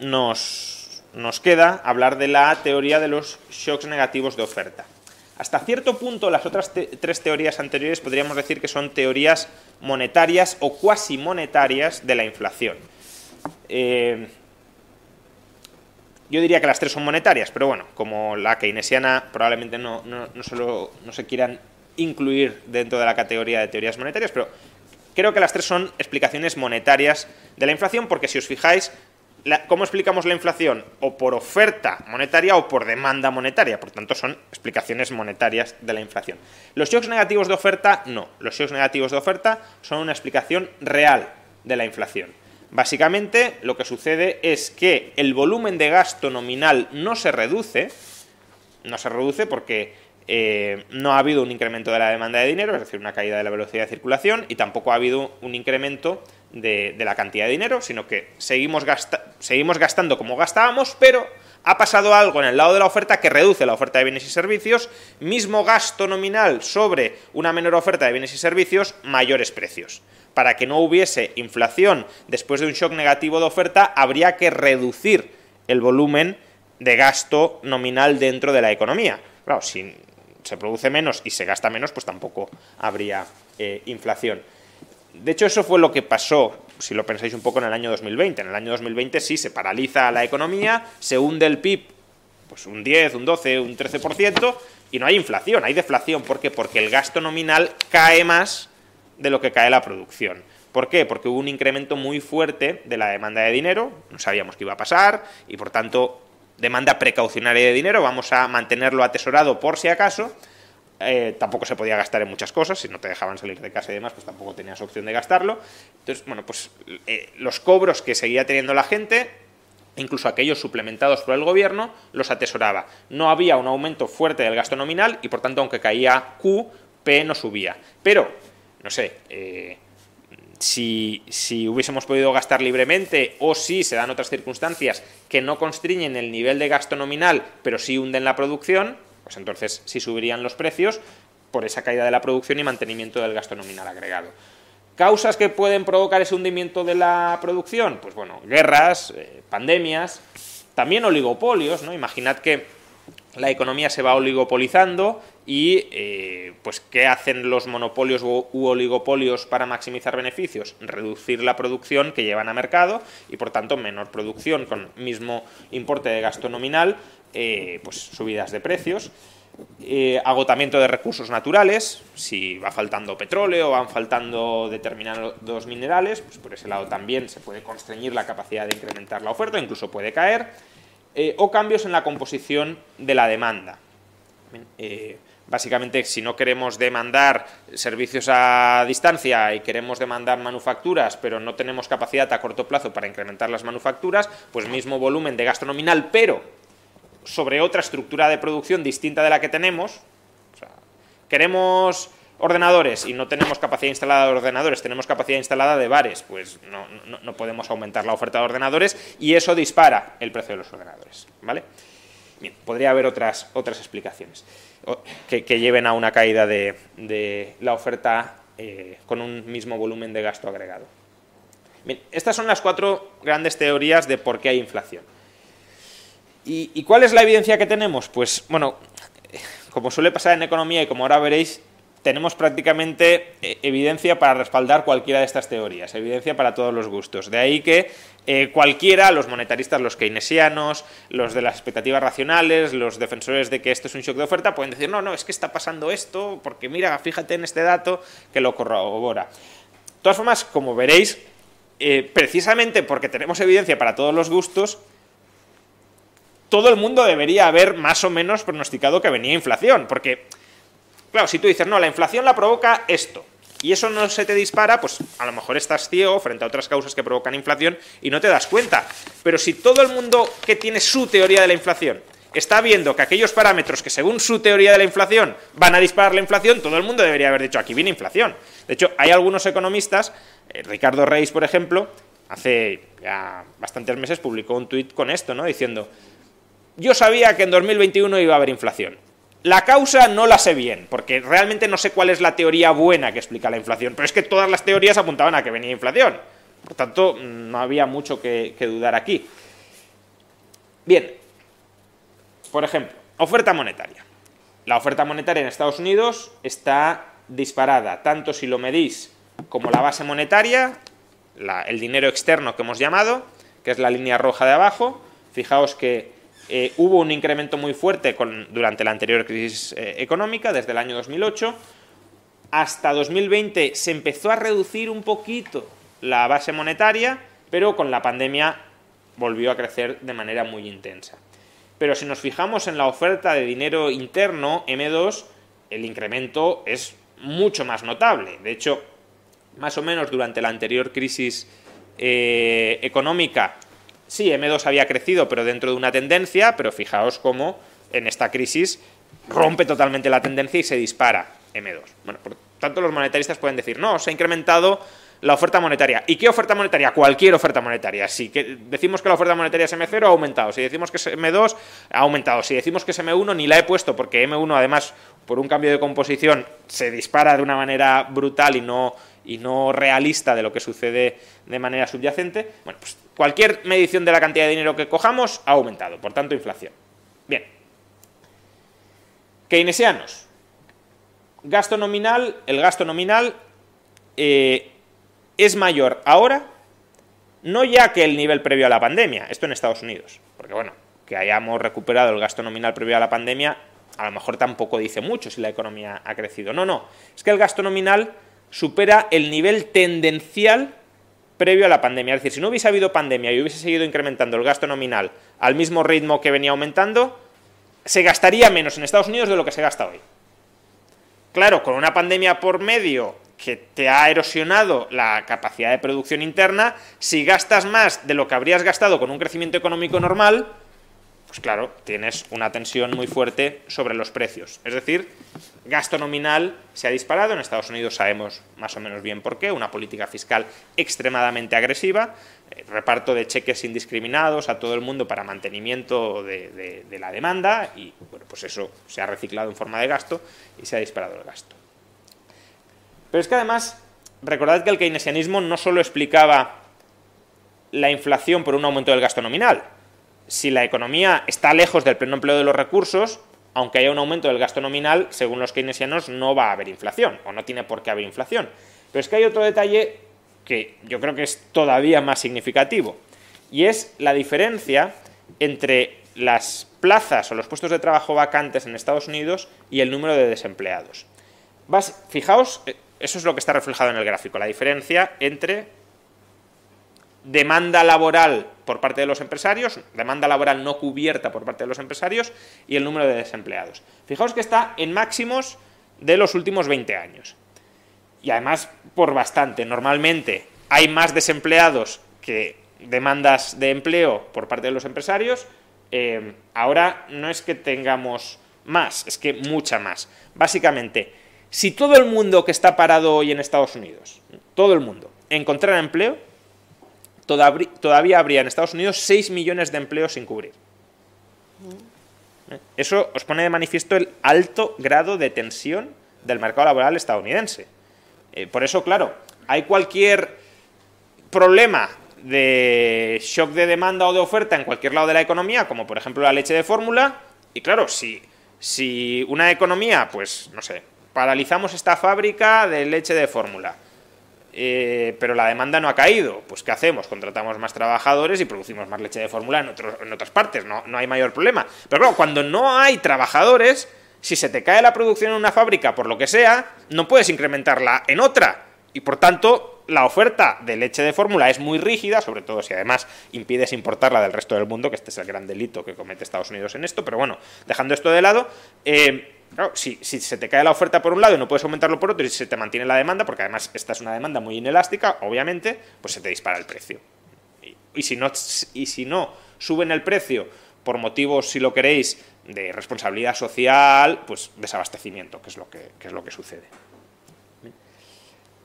nos nos queda hablar de la teoría de los shocks negativos de oferta. Hasta cierto punto, las otras tres teorías anteriores podríamos decir que son teorías monetarias o cuasi monetarias de la inflación. Eh, yo diría que las tres son monetarias, pero bueno, como la keynesiana probablemente no, no, no, no se quieran incluir dentro de la categoría de teorías monetarias, pero creo que las tres son explicaciones monetarias de la inflación, porque si os fijáis, ¿Cómo explicamos la inflación? O por oferta monetaria o por demanda monetaria. Por tanto, son explicaciones monetarias de la inflación. Los shocks negativos de oferta, no. Los shocks negativos de oferta son una explicación real de la inflación. Básicamente, lo que sucede es que el volumen de gasto nominal no se reduce. No se reduce porque eh, no ha habido un incremento de la demanda de dinero, es decir, una caída de la velocidad de circulación, y tampoco ha habido un incremento de, la cantidad de dinero, sino que seguimos, seguimos gastando como gastábamos, pero ha pasado algo en el lado de la oferta que reduce la oferta de bienes y servicios, mismo gasto nominal sobre una menor oferta de bienes y servicios, mayores precios. Para que no hubiese inflación después de un shock negativo de oferta, habría que reducir el volumen de gasto nominal dentro de la economía. Claro, si se produce menos y se gasta menos, pues tampoco habría eh, inflación. De hecho, eso fue lo que pasó, si lo pensáis un poco, en el año 2020. En el año 2020 sí se paraliza la economía, se hunde el PIB, pues un 10, un 12, un 13%, y no hay inflación, hay deflación. ¿Por qué? Porque el gasto nominal cae más de lo que cae la producción. ¿Por qué? Porque hubo un incremento muy fuerte de la demanda de dinero, no sabíamos qué iba a pasar, y por tanto, demanda precaucionaria de dinero, vamos a mantenerlo atesorado por si acaso, eh, tampoco se podía gastar en muchas cosas, si no te dejaban salir de casa y demás, pues tampoco tenías opción de gastarlo. Entonces, bueno, pues eh, los cobros que seguía teniendo la gente, incluso aquellos suplementados por el gobierno, los atesoraba. No había un aumento fuerte del gasto nominal y por tanto, aunque caía Q, P no subía. Pero, no sé, eh, si, si, hubiésemos podido gastar libremente o si se dan otras circunstancias que no constriñen el nivel de gasto nominal, pero sí hunden la producción, pues entonces sí subirían los precios por esa caída de la producción y mantenimiento del gasto nominal agregado. ¿Causas que pueden provocar ese hundimiento de la producción? Pues bueno, guerras, eh, pandemias, también oligopolios, ¿no? Imaginad que la economía se va oligopolizando y eh, pues ¿qué hacen los monopolios u oligopolios para maximizar beneficios? Reducir la producción que llevan a mercado y por tanto menor producción con mismo importe de gasto nominal, eh, pues subidas de precios. Eh, agotamiento de recursos naturales, si va faltando petróleo, van faltando determinados minerales, pues por ese lado también se puede constreñir la capacidad de incrementar la oferta, incluso puede caer, eh, o cambios en la composición de la demanda. básicamente, si no queremos demandar servicios a distancia y queremos demandar manufacturas, pero no tenemos capacidad a corto plazo para incrementar las manufacturas, pues mismo volumen de gasto nominal, pero sobre otra estructura de producción distinta de la que tenemos. queremos ordenadores y no tenemos capacidad instalada de ordenadores, tenemos capacidad instalada de bares, pues no, podemos aumentar la oferta de ordenadores y eso dispara el precio de los ordenadores. ¿vale? Bien, podría haber otras, otras explicaciones que, lleven a una caída de, la oferta eh, con un mismo volumen de gasto agregado. estas son las cuatro grandes teorías de por qué hay inflación. ¿Y, cuál es la evidencia que tenemos? Pues, bueno, como suele pasar en economía y como ahora veréis, tenemos prácticamente eh, evidencia para respaldar cualquiera de estas teorías, evidencia para todos los gustos. De ahí que eh, cualquiera, los monetaristas, los keynesianos, los de las expectativas racionales, los defensores de que esto es un shock de oferta, pueden decir, no, no, es que está pasando esto, porque mira, fíjate en este dato que lo corrobora. De todas formas, como veréis, eh, precisamente porque tenemos evidencia para todos los gustos, todo el mundo debería haber más o menos pronosticado que venía inflación, porque, claro, si tú dices, no, la inflación la provoca esto, y eso no se te dispara, pues a lo mejor estás ciego frente a otras causas que provocan inflación y no te das cuenta. Pero si todo el mundo que tiene su teoría de la inflación está viendo que aquellos parámetros que según su teoría de la inflación van a disparar la inflación, todo el mundo debería haber dicho aquí viene inflación. De hecho, hay algunos economistas, eh, Ricardo Reis, por ejemplo, hace ya bastantes meses publicó un tuit con esto, ¿no? Diciendo, yo sabía que en 2021 iba a haber inflación. La causa no la sé bien, porque realmente no sé cuál es la teoría buena que explica la inflación, pero es que todas las teorías apuntaban a que venía inflación. Por tanto, no había mucho que, dudar aquí. Bien, por ejemplo, oferta monetaria. La oferta monetaria en Estados Unidos está disparada, tanto si lo medís como la base monetaria, el dinero externo que hemos llamado, que es la línea roja de abajo. Fijaos que eh, hubo un incremento muy fuerte durante la anterior crisis eh, económica, desde el año 2008. Hasta 2020 se empezó a reducir un poquito la base monetaria, pero con la pandemia volvió a crecer de manera muy intensa. Pero si nos fijamos en la oferta de dinero interno, M2, el incremento es mucho más notable. De hecho, más o menos durante la anterior crisis eh, económica, sí, M2 había crecido, pero dentro de una tendencia, pero fijaos cómo en esta crisis rompe totalmente la tendencia y se dispara M2. Bueno, por tanto los monetaristas pueden decir, no, se ha incrementado la oferta monetaria. ¿Y qué oferta monetaria? Cualquier oferta monetaria. Si decimos que la oferta monetaria es M0, ha aumentado. Si decimos que es M2, ha aumentado. Si decimos que es M1, ni la he puesto, porque M1, además, por un cambio de composición, se dispara de una manera brutal y no, y no realista de lo que sucede de manera subyacente. Bueno, pues cualquier medición de la cantidad de dinero que cojamos ha aumentado, por tanto inflación. Bien. Keynesianos. Gasto nominal, el gasto nominal eh, es mayor ahora, no ya que el nivel previo a la pandemia, esto en Estados Unidos, porque bueno, que hayamos recuperado el gasto nominal previo a la pandemia, a lo mejor tampoco dice mucho si la economía ha crecido. No, no, es que el gasto nominal supera el nivel tendencial previo a la pandemia. Es decir, si no hubiese habido pandemia y hubiese seguido incrementando el gasto nominal al mismo ritmo que venía aumentando, se gastaría menos en Estados Unidos de lo que se gasta hoy. Claro, con una pandemia por medio que te ha erosionado la capacidad de producción interna, si gastas más de lo que habrías gastado con un crecimiento económico normal, pues claro, tienes una tensión muy fuerte sobre los precios. Es decir, gasto nominal se ha disparado, en Estados Unidos sabemos más o menos bien por qué, una política fiscal extremadamente agresiva, eh, reparto de cheques indiscriminados a todo el mundo para mantenimiento de, de la demanda y bueno, pues eso se ha reciclado en forma de gasto y se ha disparado el gasto. Pero es que además, recordad que el keynesianismo no solo explicaba la inflación por un aumento del gasto nominal, si la economía está lejos del pleno empleo de los recursos, aunque haya un aumento del gasto nominal, según los keynesianos no va a haber inflación, o no tiene por qué haber inflación. Pero es que hay otro detalle que yo creo que es todavía más significativo, y es la diferencia entre las plazas o los puestos de trabajo vacantes en Estados Unidos y el número de desempleados. fijaos, eh, eso es lo que está reflejado en el gráfico, la diferencia entre demanda laboral por parte de los empresarios, demanda laboral no cubierta por parte de los empresarios y el número de desempleados. Fijaos que está en máximos de los últimos 20 años. Y además por bastante. Normalmente hay más desempleados que demandas de empleo por parte de los empresarios. Eh, ahora no es que tengamos más, es que mucha más. Básicamente, si todo el mundo que está parado hoy en Estados Unidos, todo el mundo, encontrara empleo, todavía habría en Estados Unidos 6 millones de empleos sin cubrir. Eso os pone de manifiesto el alto grado de tensión del mercado laboral estadounidense. Eh, por eso, claro, hay cualquier problema de shock de demanda o de oferta en cualquier lado de la economía, como por ejemplo la leche de fórmula, y claro, si, si una economía, pues no sé, paralizamos esta fábrica de leche de fórmula, eh, pero la demanda no ha caído, pues ¿qué hacemos? Contratamos más trabajadores y producimos más leche de fórmula en, en otras partes, no, no hay mayor problema. Pero claro, cuando no hay trabajadores, si se te cae la producción en una fábrica por lo que sea, no puedes incrementarla en otra. Y por tanto, la oferta de leche de fórmula es muy rígida, sobre todo si además impides importarla del resto del mundo, que este es el gran delito que comete Estados Unidos en esto. Pero bueno, dejando esto de lado, eh, Claro, si, se te cae la oferta por un lado y no puedes aumentarlo por otro y se te mantiene la demanda, porque además esta es una demanda muy inelástica, obviamente, pues se te dispara el precio. Y, si, no, y si no suben el precio por motivos, si lo queréis, de responsabilidad social, pues desabastecimiento, que es lo que, que es lo que sucede.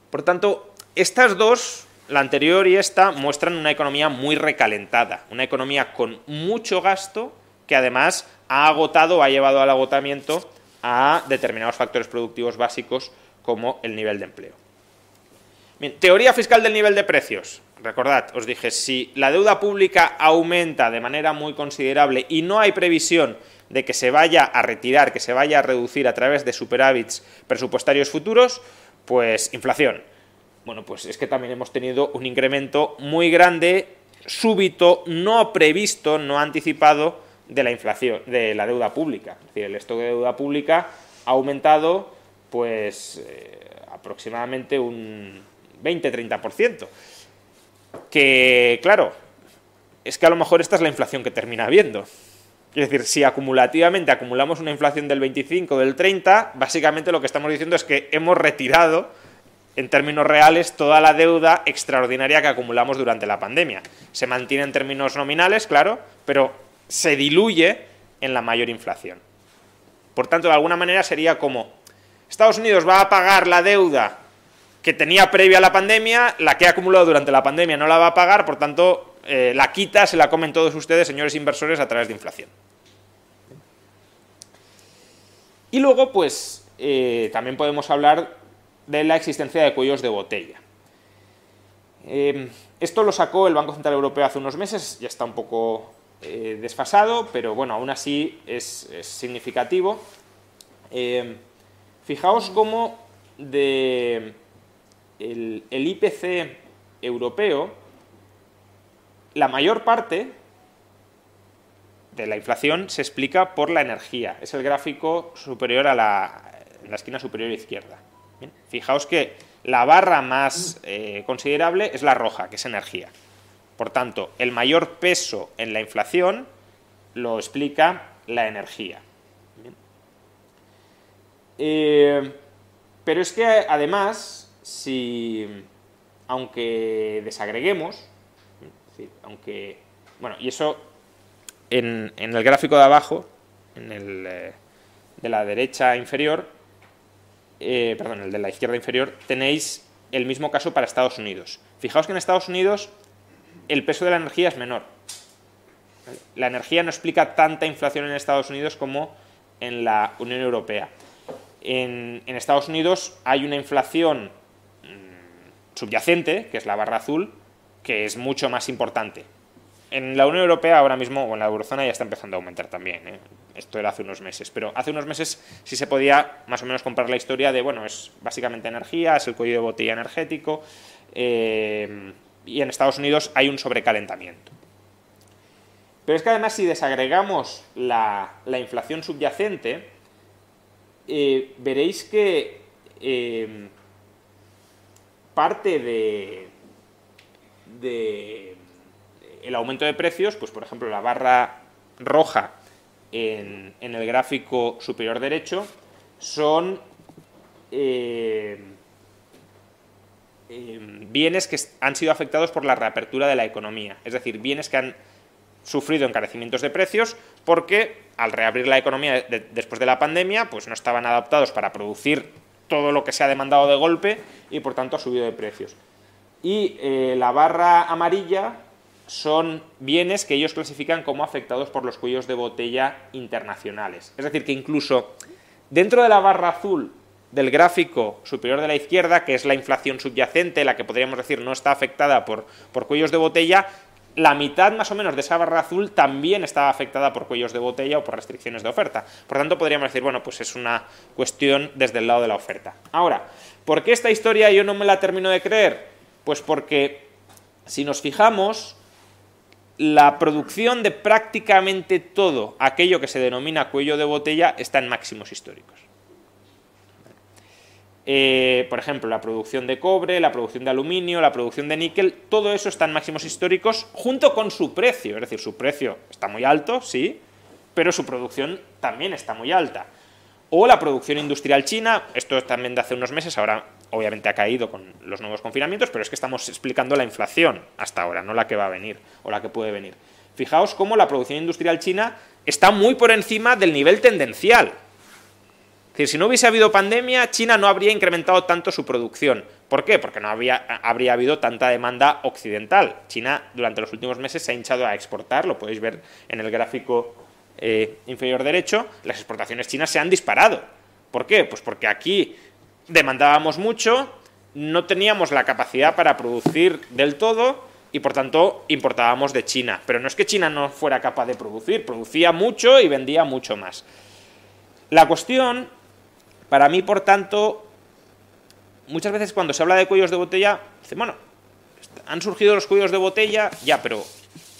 Por tanto, estas dos, la anterior y esta, muestran una economía muy recalentada, una economía con mucho gasto que además ha agotado, ha llevado al agotamiento a determinados factores productivos básicos como el nivel de empleo. teoría fiscal del nivel de precios. Recordad, os dije, si la deuda pública aumenta de manera muy considerable y no hay previsión de que se vaya a retirar, que se vaya a reducir a través de superávits presupuestarios futuros, pues inflación. Bueno, pues es que también hemos tenido un incremento muy grande, súbito, no previsto, no anticipado, de la inflación, de la deuda pública. Es decir, el stock de deuda pública ha aumentado pues eh, aproximadamente un 20-30%. Que, claro, es que a lo mejor esta es la inflación que termina habiendo. Es decir, si acumulativamente acumulamos una inflación del 25, del 30, básicamente lo que estamos diciendo es que hemos retirado en términos reales toda la deuda extraordinaria que acumulamos durante la pandemia. Se mantiene en términos nominales, claro, pero se diluye en la mayor inflación. Por tanto, de alguna manera sería como Estados Unidos va a pagar la deuda que tenía previa a la pandemia, la que ha acumulado durante la pandemia no la va a pagar, por tanto, eh, la quita, se la comen todos ustedes, señores inversores, a través de inflación. Y luego, pues, eh, también podemos hablar de la existencia de cuellos de botella. Eh, esto lo sacó el Banco Central Europeo hace unos meses, ya está un poco eh, desfasado, pero bueno, aún así es, significativo. Eh, fijaos cómo de el, IPC europeo, la mayor parte de la inflación se explica por la energía. Es el gráfico superior a la, esquina superior izquierda. fijaos que la barra más eh, considerable es la roja, que es energía. Por tanto, el mayor peso en la inflación lo explica la energía. Eh, pero es que además, si aunque desagreguemos, aunque bueno, y eso en, el gráfico de abajo, en el eh, de la derecha inferior, eh, perdón, el de la izquierda inferior, tenéis el mismo caso para Estados Unidos. Fijaos que en Estados Unidos el peso de la energía es menor. La energía no explica tanta inflación en Estados Unidos como en la Unión Europea. En, Estados Unidos hay una inflación mm, subyacente, que es la barra azul, que es mucho más importante. En la Unión Europea ahora mismo, o en la eurozona, ya está empezando a aumentar también. ¿eh? Esto era hace unos meses. Pero hace unos meses sí se podía más o menos comprar la historia de, bueno, es básicamente energía, es el cuello de botella energético. Eh, y en Estados Unidos hay un sobrecalentamiento. Pero es que además si desagregamos la, inflación subyacente, eh, veréis que eh, parte de, el aumento de precios, pues por ejemplo la barra roja en, el gráfico superior derecho, son eh, Em, bienes que han sido afectados por la reapertura de la economía, es decir, bienes que han sufrido encarecimientos de precios porque al reabrir la economía después de la pandemia, pues no estaban adaptados para producir todo lo que se ha demandado de golpe y por tanto ha subido de precios. Y eh, la barra amarilla son bienes que ellos clasifican como afectados por los cuellos de botella internacionales. Es decir, que incluso dentro de la barra azul del gráfico superior de la izquierda, que es la inflación subyacente, la que podríamos decir no está afectada por, por cuellos de botella, la mitad más o menos de esa barra azul también está afectada por cuellos de botella o por restricciones de oferta. Por tanto, podríamos decir, bueno, pues es una cuestión desde el lado de la oferta. Ahora, ¿por qué esta historia yo no me la termino de creer? Pues porque si nos fijamos, la producción de prácticamente todo aquello que se denomina cuello de botella está en máximos históricos. Eh, por ejemplo, la producción de cobre, la producción de aluminio, la producción de níquel, todo eso está en máximos históricos junto con su precio. Es decir, su precio está muy alto, sí, pero su producción también está muy alta. O la producción industrial china, esto es también de hace unos meses, ahora obviamente ha caído con los nuevos confinamientos, pero es que estamos explicando la inflación hasta ahora, no la que va a venir o la que puede venir. Fijaos cómo la producción industrial china está muy por encima del nivel tendencial decir, si no hubiese habido pandemia, China no habría incrementado tanto su producción. ¿Por qué? Porque no habría, habría habido tanta demanda occidental. China durante los últimos meses se ha hinchado a exportar, lo podéis ver en el gráfico eh, inferior derecho, las exportaciones chinas se han disparado. ¿Por qué? Pues porque aquí demandábamos mucho, no teníamos la capacidad para producir del todo y por tanto importábamos de China. Pero no es que China no fuera capaz de producir, producía mucho y vendía mucho más. La cuestión para mí, por tanto, muchas veces cuando se habla de cuellos de botella, dice, bueno, han surgido los cuellos de botella, ya, pero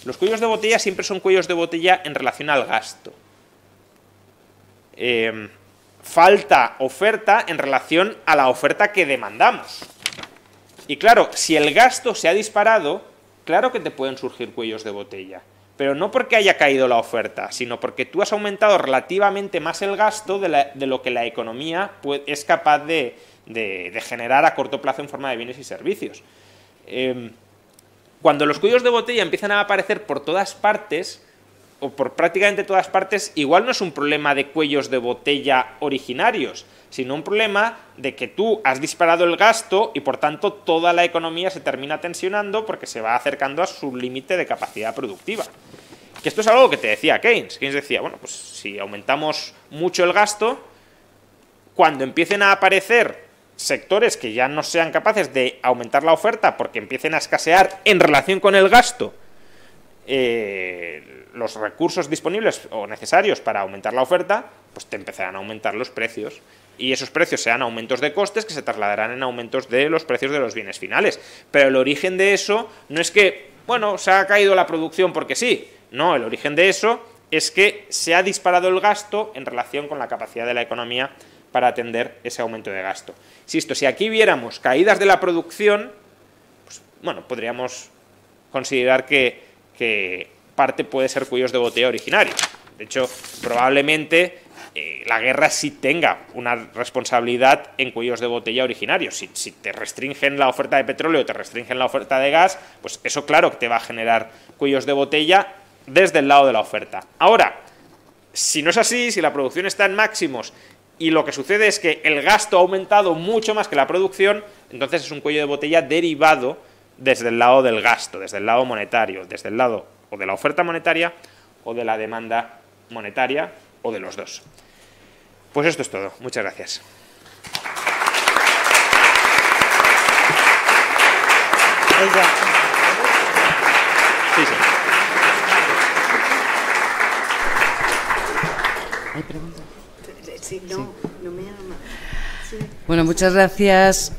los cuellos de botella siempre son cuellos de botella en relación al gasto. Em, falta oferta en relación a la oferta que demandamos. Y claro, si el gasto se ha disparado, claro que te pueden surgir cuellos de botella pero no porque haya caído la oferta, sino porque tú has aumentado relativamente más el gasto de, lo que la economía es capaz de, generar a corto plazo en forma de bienes y servicios. Em, cuando los cuellos de botella empiezan a aparecer por todas partes, o por prácticamente todas partes, igual no es un problema de cuellos de botella originarios, sino un problema de que tú has disparado el gasto y por tanto toda la economía se termina tensionando porque se va acercando a su límite de capacidad productiva. Que esto es algo que te decía Keynes. Keynes decía, bueno, pues si aumentamos mucho el gasto, cuando empiecen a aparecer sectores que ya no sean capaces de aumentar la oferta porque empiecen a escasear en relación con el gasto eh, los recursos disponibles o necesarios para aumentar la oferta, pues te empezarán a aumentar los precios y esos precios sean aumentos de costes que se trasladarán en aumentos de los precios de los bienes finales. Pero el origen de eso no es que, bueno, se ha caído la producción porque sí. No, el origen de eso es que se ha disparado el gasto en relación con la capacidad de la economía para atender ese aumento de gasto. Insisto, si aquí viéramos caídas de la producción, pues, bueno, podríamos considerar que, que parte puede ser cuellos de botella originarios. De hecho, probablemente eh, la guerra sí tenga una responsabilidad en cuellos de botella originarios. Si, te restringen la oferta de petróleo, te restringen la oferta de gas, pues eso claro que te va a generar cuellos de botella desde el lado de la oferta. Ahora, si no es así, si la producción está en máximos y lo que sucede es que el gasto ha aumentado mucho más que la producción, entonces es un cuello de botella derivado desde el lado del gasto, desde el lado monetario, desde el lado o de la oferta monetaria o de la demanda monetaria o de los dos. Pues esto es todo. Muchas gracias. Sí, sí. Bueno, muchas gracias,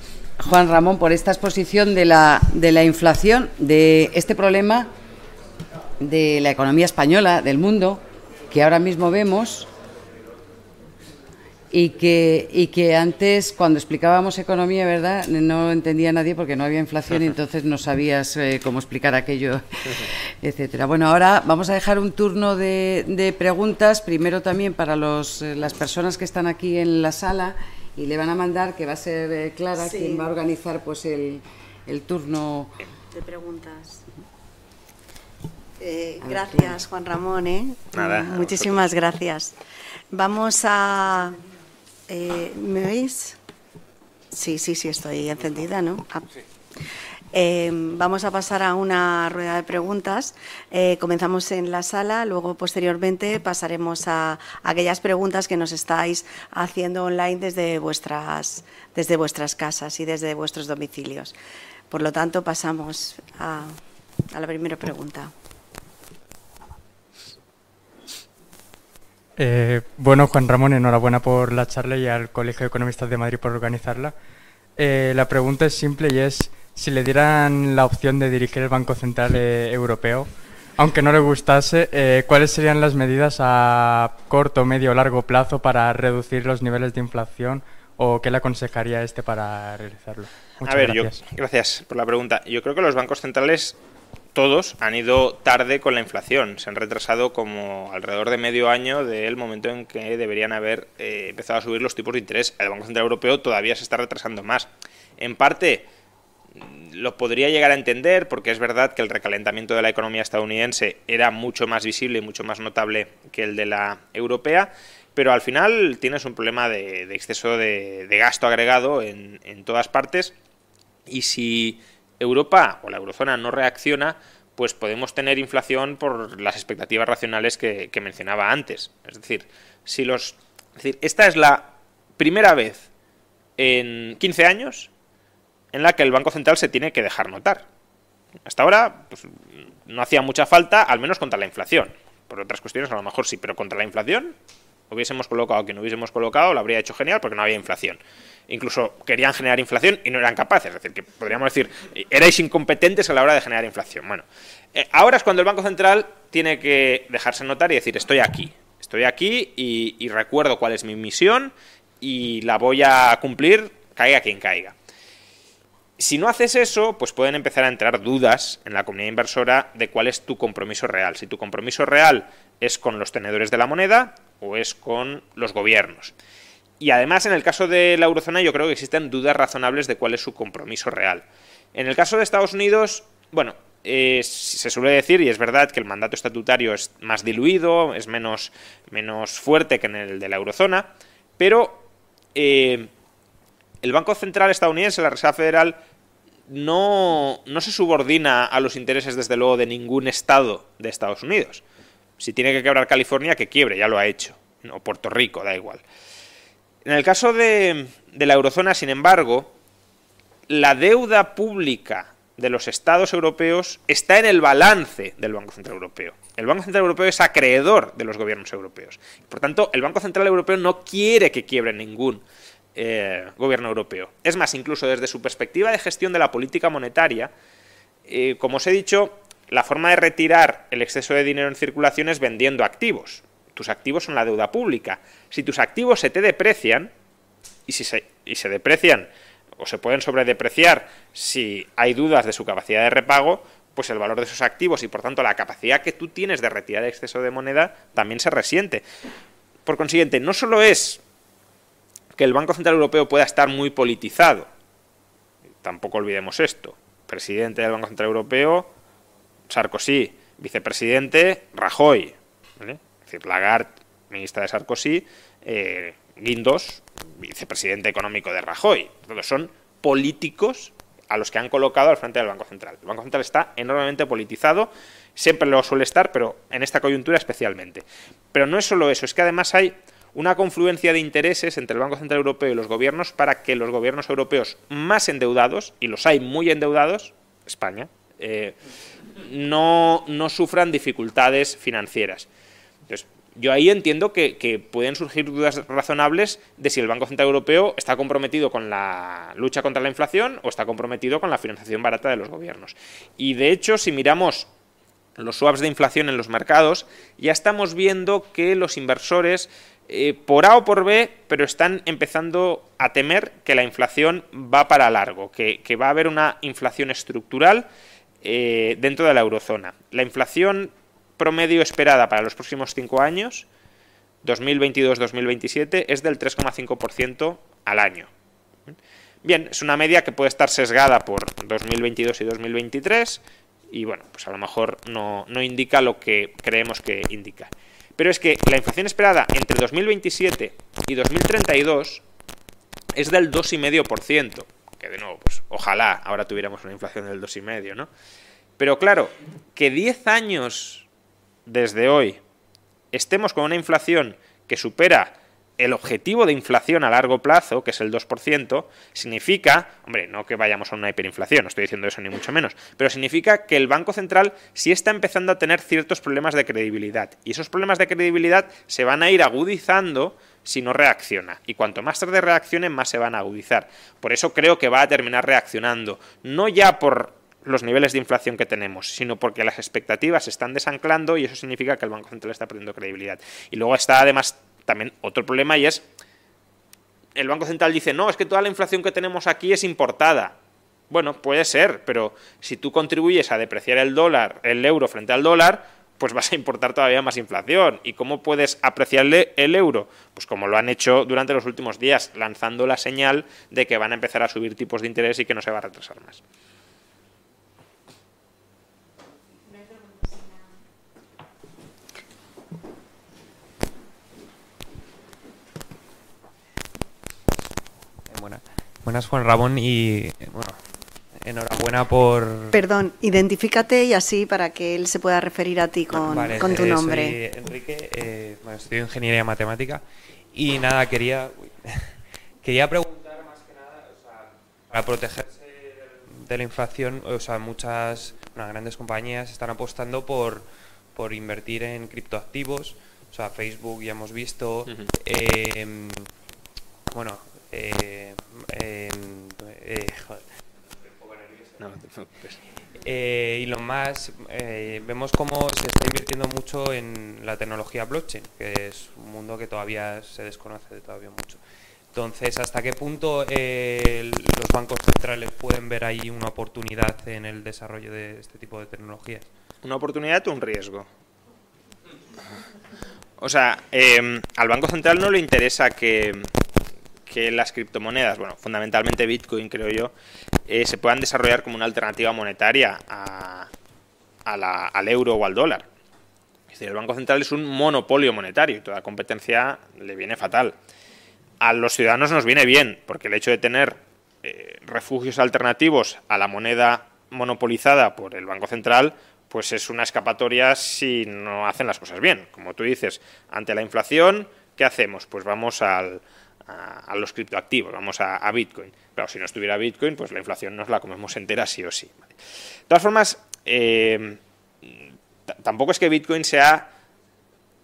Juan Ramón, por esta exposición de la, de la inflación, de este problema de la economía española, del mundo, que ahora mismo vemos y que, y que antes, cuando explicábamos economía, ¿verdad?, no entendía nadie porque no había inflación y entonces no sabías eh, cómo explicar aquello, etcétera. Bueno, ahora vamos a dejar un turno de, de preguntas, primero también para los, eh, las personas que están aquí en la sala y le van a mandar, que va a ser eh, Clara quien va a organizar pues el, el turno de preguntas. gracias, Juan Ramón. ¿eh? Nada, Muchísimas gracias. Vamos a eh, ¿Me oís? Sí, sí, sí, estoy encendida, ¿no? Ah. Eh, vamos a pasar a una rueda de preguntas. Eh, comenzamos en la sala, luego posteriormente pasaremos a, aquellas preguntas que nos estáis haciendo online desde vuestras, desde vuestras casas y desde vuestros domicilios. Por lo tanto, pasamos a, a la primera pregunta. Eh, bueno, Juan Ramón, enhorabuena por la charla y al Colegio de Economistas de Madrid por organizarla. Eh, la pregunta es simple y es, si le dieran la opción de dirigir el Banco Central eh, Europeo, aunque no le gustase, eh, ¿cuáles serían las medidas a corto, medio o largo plazo para reducir los niveles de inflación o qué le aconsejaría este para realizarlo? Muchas a ver, gracias. Yo, gracias por la pregunta. Yo creo que los bancos centrales todos han ido tarde con la inflación. Se han retrasado como alrededor de medio año del momento en que deberían haber eh, empezado a subir los tipos de interés. El Banco Central Europeo todavía se está retrasando más. En parte lo podría llegar a entender porque es verdad que el recalentamiento de la economía estadounidense era mucho más visible y mucho más notable que el de la europea, pero al final tienes un problema de, exceso de, de, gasto agregado en, en todas partes y si Europa o la eurozona no reacciona, pues podemos tener inflación por las expectativas racionales que, que mencionaba antes. Es decir, si los, es decir, esta es la primera vez en 15 años en la que el Banco Central se tiene que dejar notar. Hasta ahora pues, no hacía mucha falta, al menos contra la inflación. Por otras cuestiones a lo mejor sí, pero contra la inflación hubiésemos colocado quien hubiésemos colocado, lo habría hecho genial porque no había inflación. Incluso querían generar inflación y no eran capaces. Es decir, que podríamos decir, erais incompetentes a la hora de generar inflación. Bueno, eh, ahora es cuando el Banco Central tiene que dejarse notar y decir, estoy aquí. Estoy aquí y, y recuerdo cuál es mi misión y la voy a cumplir, caiga quien caiga. Si no haces eso, pues pueden empezar a entrar dudas en la comunidad inversora de cuál es tu compromiso real. Si tu compromiso real es con los tenedores de la moneda o es con los gobiernos. Y además, en el caso de la eurozona, yo creo que existen dudas razonables de cuál es su compromiso real. En el caso de Estados Unidos, bueno, eh, se suele decir, y es verdad, que el mandato estatutario es más diluido, es menos, menos fuerte que en el de la eurozona, pero eh, el Banco Central estadounidense, la Reserva Federal, no, no se subordina a los intereses, desde luego, de ningún estado de Estados Unidos. Si tiene que quebrar California, que quiebre, ya lo ha hecho. O Puerto Rico, da igual. En el caso de, de la eurozona, sin embargo, la deuda pública de los estados europeos está en el balance del Banco Central Europeo. El Banco Central Europeo es acreedor de los gobiernos europeos. Por tanto, el Banco Central Europeo no quiere que quiebre ningún eh, gobierno europeo. Es más, incluso desde su perspectiva de gestión de la política monetaria, eh, como os he dicho, la forma de retirar el exceso de dinero en circulación es vendiendo activos. Tus activos son la deuda pública. Si tus activos se te deprecian, y, se, y se deprecian o se pueden sobredepreciar si hay dudas de su capacidad de repago, pues el valor de esos activos y por tanto la capacidad que tú tienes de retirar exceso de moneda también se resiente. Por consiguiente, no solo es que el Banco Central Europeo pueda estar muy politizado. Tampoco olvidemos esto. Presidente del Banco Central Europeo, Sarkozy. Vicepresidente, Rajoy. ¿vale? Es decir, Lagarde, ministra de Sarkozy. Eh, Guindos, vicepresidente económico de Rajoy. Todos son políticos a los que han colocado al frente del Banco Central. El Banco Central está enormemente politizado, siempre lo suele estar, pero en esta coyuntura especialmente. Pero no es solo eso, es que además hay una confluencia de intereses entre el Banco Central Europeo y los gobiernos para que los gobiernos europeos más endeudados, y los hay muy endeudados, España, eh, no, no, sufran dificultades financieras. Entonces, yo ahí entiendo que, que, pueden surgir dudas razonables de si el Banco Central Europeo está comprometido con la lucha contra la inflación o está comprometido con la financiación barata de los gobiernos. Y de hecho, si miramos los swaps de inflación en los mercados, ya estamos viendo que los inversores eh, por A o por B, pero están empezando a temer que la inflación va para largo, que, va a haber una inflación estructural eh, dentro de la eurozona. La inflación promedio esperada para los próximos cinco años, 2022-2027, es del 3,5% al año. Bien, es una media que puede estar sesgada por 2022 y 2023 y bueno, pues a lo mejor no, no indica lo que creemos que indica. Pero es que la inflación esperada entre 2027 y 2032 es del 2,5%, que de nuevo, pues Ojalá ahora tuviéramos una inflación del 2,5, ¿no? Pero claro, que 10 años desde hoy estemos con una inflación que supera el objetivo de inflación a largo plazo, que es el 2%, significa, hombre, no que vayamos a una hiperinflación, no estoy diciendo eso ni mucho menos, pero significa que el Banco Central sí está empezando a tener ciertos problemas de credibilidad. Y esos problemas de credibilidad se van a ir agudizando si no reacciona. Y cuanto más tarde reaccione, más se van a agudizar. Por eso creo que va a terminar reaccionando. No ya por los niveles de inflación que tenemos, sino porque las expectativas se están desanclando y eso significa que el Banco Central está perdiendo credibilidad. Y luego está además también otro problema y es, el Banco Central dice, no, es que toda la inflación que tenemos aquí es importada. Bueno, puede ser, pero si tú contribuyes a depreciar el dólar, el euro frente al dólar, pues vas a importar todavía más inflación. ¿Y cómo puedes apreciarle el euro? Pues como lo han hecho durante los últimos días, lanzando la señal de que van a empezar a subir tipos de interés y que no se va a retrasar más. Buenas, Juan Ramón, y bueno, enhorabuena por... Perdón, identifícate y así para que él se pueda referir a ti con, con tu nombre. Soy Enrique, eh, bueno, estudio Ingeniería Matemática y nada, quería, quería preguntar más que nada, o sea, para protegerse de la inflación, o sea, muchas grandes compañías están apostando por, por invertir en criptoactivos, o sea, Facebook ya hemos visto, eh, bueno, eh, eh, joder, eh, y lo más, eh, vemos cómo se está invirtiendo mucho en la tecnología blockchain, que es un mundo que todavía se desconoce todavía mucho. Entonces, ¿hasta qué punto eh, los bancos centrales pueden ver ahí una oportunidad en el desarrollo de este tipo de tecnologías? ¿Una oportunidad o un riesgo? O sea, al Banco Central no le interesa que, que las criptomonedas, bueno, fundamentalmente Bitcoin creo yo, eh, se puedan desarrollar como una alternativa monetaria al euro o al dólar. Es decir, el Banco Central es un monopolio monetario y toda competencia le viene fatal. A los ciudadanos nos viene bien, porque el hecho de tener eh, refugios alternativos a la moneda monopolizada por el Banco Central, pues es una escapatoria si no hacen las cosas bien. Como tú dices, ante la inflación, ¿qué hacemos? Pues vamos al, a, los criptoactivos, vamos a, Bitcoin. Pero si no estuviera Bitcoin, pues la inflación nos la comemos entera sí o sí. De todas formas, eh, tampoco es que Bitcoin sea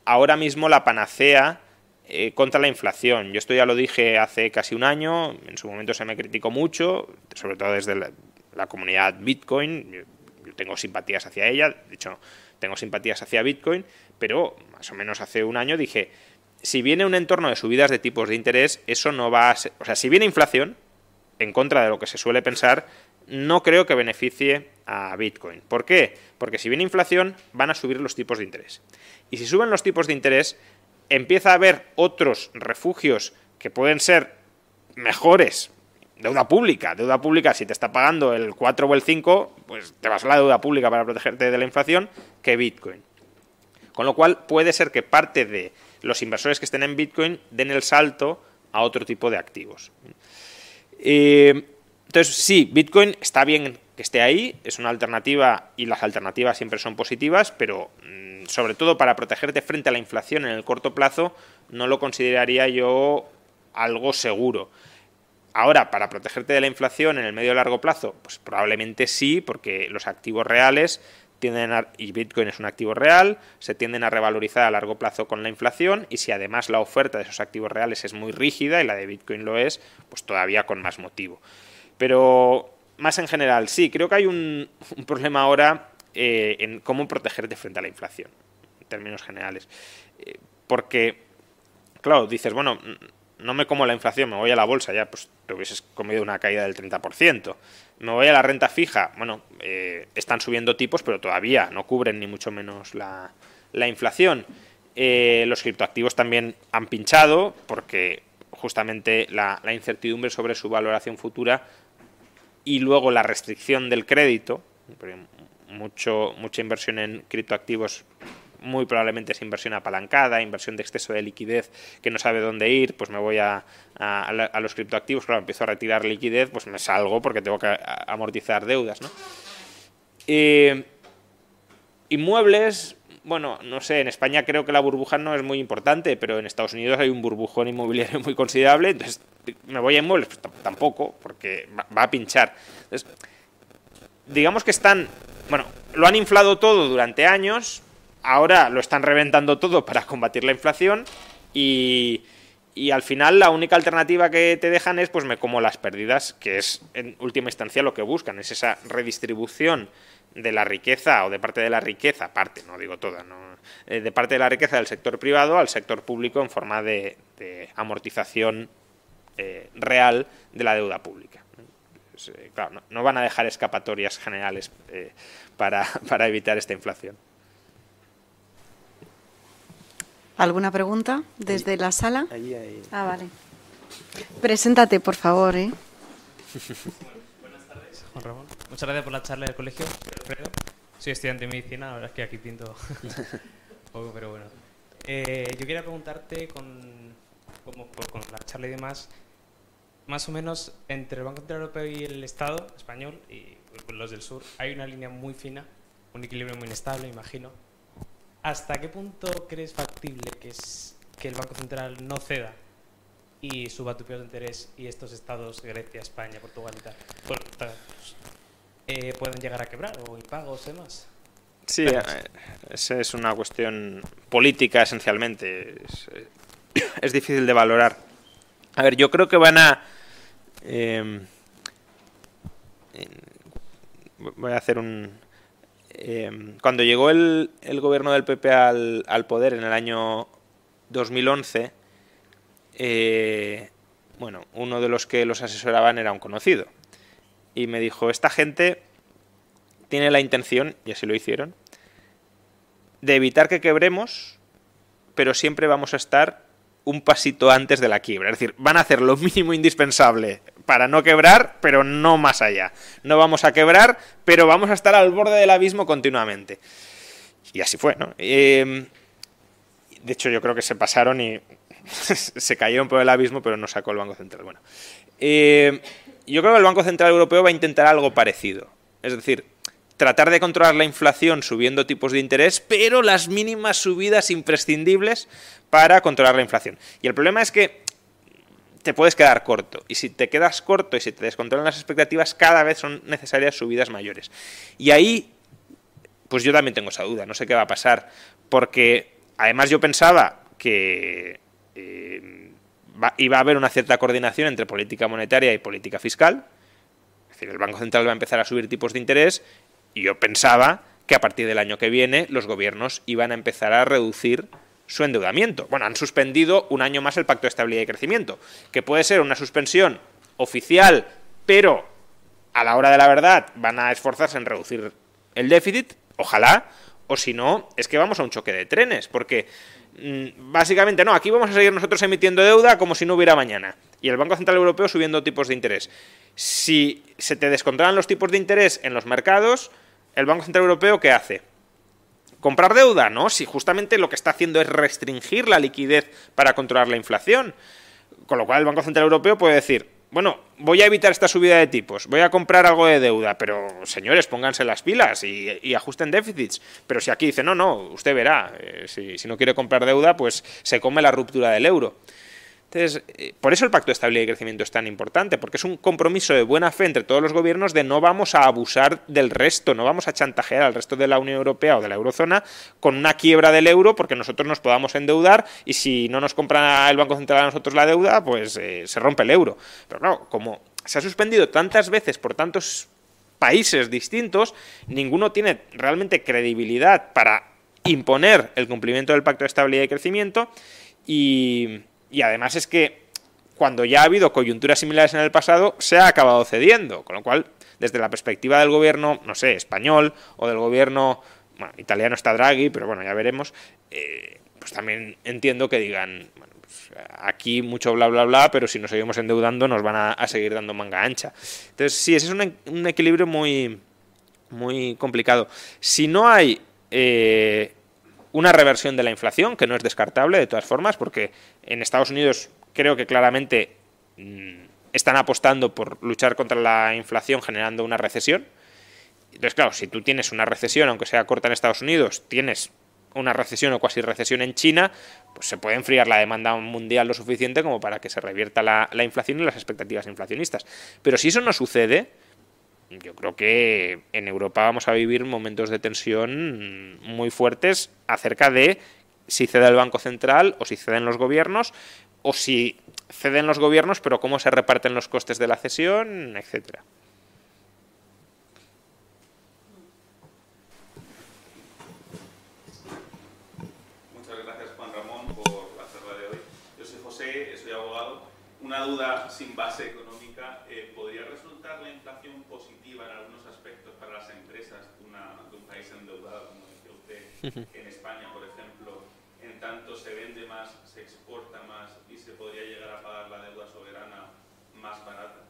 ahora mismo la panacea eh, contra la inflación. Yo esto ya lo dije hace casi un año, en su momento se me criticó mucho, sobre todo desde la, comunidad Bitcoin. yo, tengo simpatías hacia ella, de hecho, tengo simpatías hacia Bitcoin, pero más o menos hace un año dije, si viene un entorno de subidas de tipos de interés, eso no va a ser... O sea, si viene inflación, en contra de lo que se suele pensar, no creo que beneficie a Bitcoin. ¿Por qué? Porque si viene inflación, van a subir los tipos de interés. Y si suben los tipos de interés, empieza a haber otros refugios que pueden ser mejores. Deuda pública. Deuda pública, si te está pagando el 4 o el 5, pues te vas a la deuda pública para protegerte de la inflación que Bitcoin. Con lo cual puede ser que parte de los inversores que estén en Bitcoin den el salto a otro tipo de activos. Eh, entonces, sí, Bitcoin está bien que esté ahí, es una alternativa y las alternativas siempre son positivas, pero mm, sobre todo para protegerte frente a la inflación en el corto plazo, no lo consideraría yo algo seguro. Ahora, para protegerte de la inflación en el medio y largo plazo, pues probablemente sí, porque los activos reales y Bitcoin es un activo real, se tienden a revalorizar a largo plazo con la inflación y si además la oferta de esos activos reales es muy rígida y la de Bitcoin lo es, pues todavía con más motivo. Pero más en general, sí, creo que hay un, problema ahora eh, en cómo protegerte frente a la inflación, en términos generales. Eh, porque, claro, dices, bueno, no me como la inflación, me voy a la bolsa, ya pues te hubieses comido una caída del 30%. Me voy a la renta fija, bueno, eh, están subiendo tipos, pero todavía no cubren ni mucho menos la, inflación. Eh, los criptoactivos también han pinchado porque justamente la, incertidumbre sobre su valoración futura y luego la restricción del crédito, mucho, mucha inversión en criptoactivos muy probablemente es inversión apalancada, inversión de exceso de liquidez que no sabe dónde ir, pues me voy a, a, los criptoactivos, claro, empiezo a retirar liquidez, pues me salgo porque tengo que amortizar deudas, ¿no? Eh, inmuebles, bueno, no sé, en España creo que la burbuja no es muy importante, pero en Estados Unidos hay un burbujón inmobiliario muy considerable, entonces me voy a inmuebles, pues tampoco, porque va, a pinchar. Entonces, digamos que están, bueno, lo han inflado todo durante años, ahora lo están reventando todo para combatir la inflación y, y al final la única alternativa que te dejan es pues me como las pérdidas, que es en última instancia lo que buscan, es esa redistribución de la riqueza o de parte de la riqueza, parte, no digo toda, ¿no? Eh, de parte de la riqueza del sector privado al sector público en forma de, amortización eh, real de la deuda pública. Eh, claro, no, van a dejar escapatorias generales para, para evitar esta inflación. ¿Alguna pregunta desde la sala? Ah, vale. Preséntate, por favor. ¿eh? Buenas tardes, Juan Ramón. Muchas gracias por la charla del colegio, Soy estudiante de medicina, la verdad es que aquí pinto poco, pero bueno. Eh, yo quería preguntarte, con, como con la charla y demás, más o menos entre el Banco Central Europeo y el Estado español y los del sur, hay una línea muy fina, un equilibrio muy inestable, imagino ¿Hasta qué punto crees factible que, es, que el Banco Central no ceda y suba tu de interés y estos estados, Grecia, España, Portugal y tal, eh, pueden llegar a quebrar o impagos y demás? Sí, eh, esa es una cuestión política esencialmente. Es, es, difícil de valorar. A ver, yo creo que van a... Eh, voy a hacer un, Em, cuando llegó el, gobierno del PP al, poder en el año 2011, eh, bueno, uno de los que los asesoraban era un conocido. Y me dijo, esta gente tiene la intención, y así lo hicieron, de evitar que quebremos, pero siempre vamos a estar un pasito antes de la quiebra. Es decir, van a hacer lo mínimo indispensable para no quebrar, pero no más allá. No vamos a quebrar, pero vamos a estar al borde del abismo continuamente. Y así fue, ¿no? Em, de hecho, yo creo que se pasaron y se cayeron por el abismo, pero no sacó el Banco Central. Bueno, em, yo creo que el Banco Central Europeo va a intentar algo parecido. Es decir, tratar de controlar la inflación subiendo tipos de interés, pero las mínimas subidas imprescindibles para controlar la inflación. Y el problema es que te puedes quedar corto. Y si te quedas corto y si te descontrolan las expectativas, cada vez son necesarias subidas mayores. Y ahí, pues yo también tengo esa duda, no sé qué va a pasar, porque además yo pensaba que eh, iba a haber una cierta coordinación entre política monetaria y política fiscal, es decir, el Banco Central va a empezar a subir tipos de interés, y yo pensaba que a partir del año que viene los gobiernos iban a empezar a reducir su endeudamiento. Bueno, han suspendido un año más el Pacto de Estabilidad y Crecimiento, que puede ser una suspensión oficial, pero a la hora de la verdad van a esforzarse en reducir el déficit, ojalá, o si no, es que vamos a un choque de trenes, porque mm, básicamente no, aquí vamos a seguir nosotros emitiendo deuda como si no hubiera mañana, y el Banco Central Europeo subiendo tipos de interés. Si se te descontrolan los tipos de interés en los mercados, el Banco Central Europeo, ¿qué hace? ¿Comprar deuda? No, si justamente lo que está haciendo es restringir la liquidez para controlar la inflación. Con lo cual el Banco Central Europeo puede decir, bueno, voy a evitar esta subida de tipos, voy a comprar algo de deuda, pero señores, pónganse las pilas y, ajusten déficits. Pero si aquí dice, no, no, usted verá, eh, si, si no quiere comprar deuda, pues se come la ruptura del euro. Entonces, eh, por eso el Pacto de Estabilidad y Crecimiento es tan importante, porque es un compromiso de buena fe entre todos los gobiernos de no vamos a abusar del resto, no vamos a chantajear al resto de la Unión Europea o de la eurozona con una quiebra del euro porque nosotros nos podamos endeudar y si no nos compra el Banco Central a nosotros la deuda, pues eh, se rompe el euro. Pero claro, como se ha suspendido tantas veces por tantos países distintos, ninguno tiene realmente credibilidad para imponer el cumplimiento del Pacto de Estabilidad y Crecimiento y y además es que cuando ya ha habido coyunturas similares en el pasado, se ha acabado cediendo. Con lo cual, desde la perspectiva del gobierno, no sé, español o del gobierno, bueno, italiano está Draghi, pero bueno, ya veremos, eh, pues también entiendo que digan, bueno, pues aquí mucho bla bla bla, pero si nos seguimos endeudando nos van a, seguir dando manga ancha. Entonces, sí, ese es un, equilibrio muy, muy complicado. Si no hay eh, una reversión de la inflación, que no es descartable de todas formas, porque en Estados Unidos creo que claramente mm, están apostando por luchar contra la inflación generando una recesión. Entonces, claro, si tú tienes una recesión, aunque sea corta en Estados Unidos, tienes una recesión o cuasi recesión en China, pues se puede enfriar la demanda mundial lo suficiente como para que se revierta la, la inflación y las expectativas inflacionistas. Pero si eso no sucede, yo creo que en Europa vamos a vivir momentos de tensión muy fuertes acerca de si cede el Banco Central o si ceden los gobiernos o si ceden los gobiernos, pero cómo se reparten los costes de la cesión, etcétera. Una duda sin base económica, eh, ¿podría resultar la inflación positiva en algunos aspectos para las empresas de, una, de un país endeudado, como decía usted, en España, por ejemplo, en tanto se vende más, se exporta más y se podría llegar a pagar la deuda soberana más barata?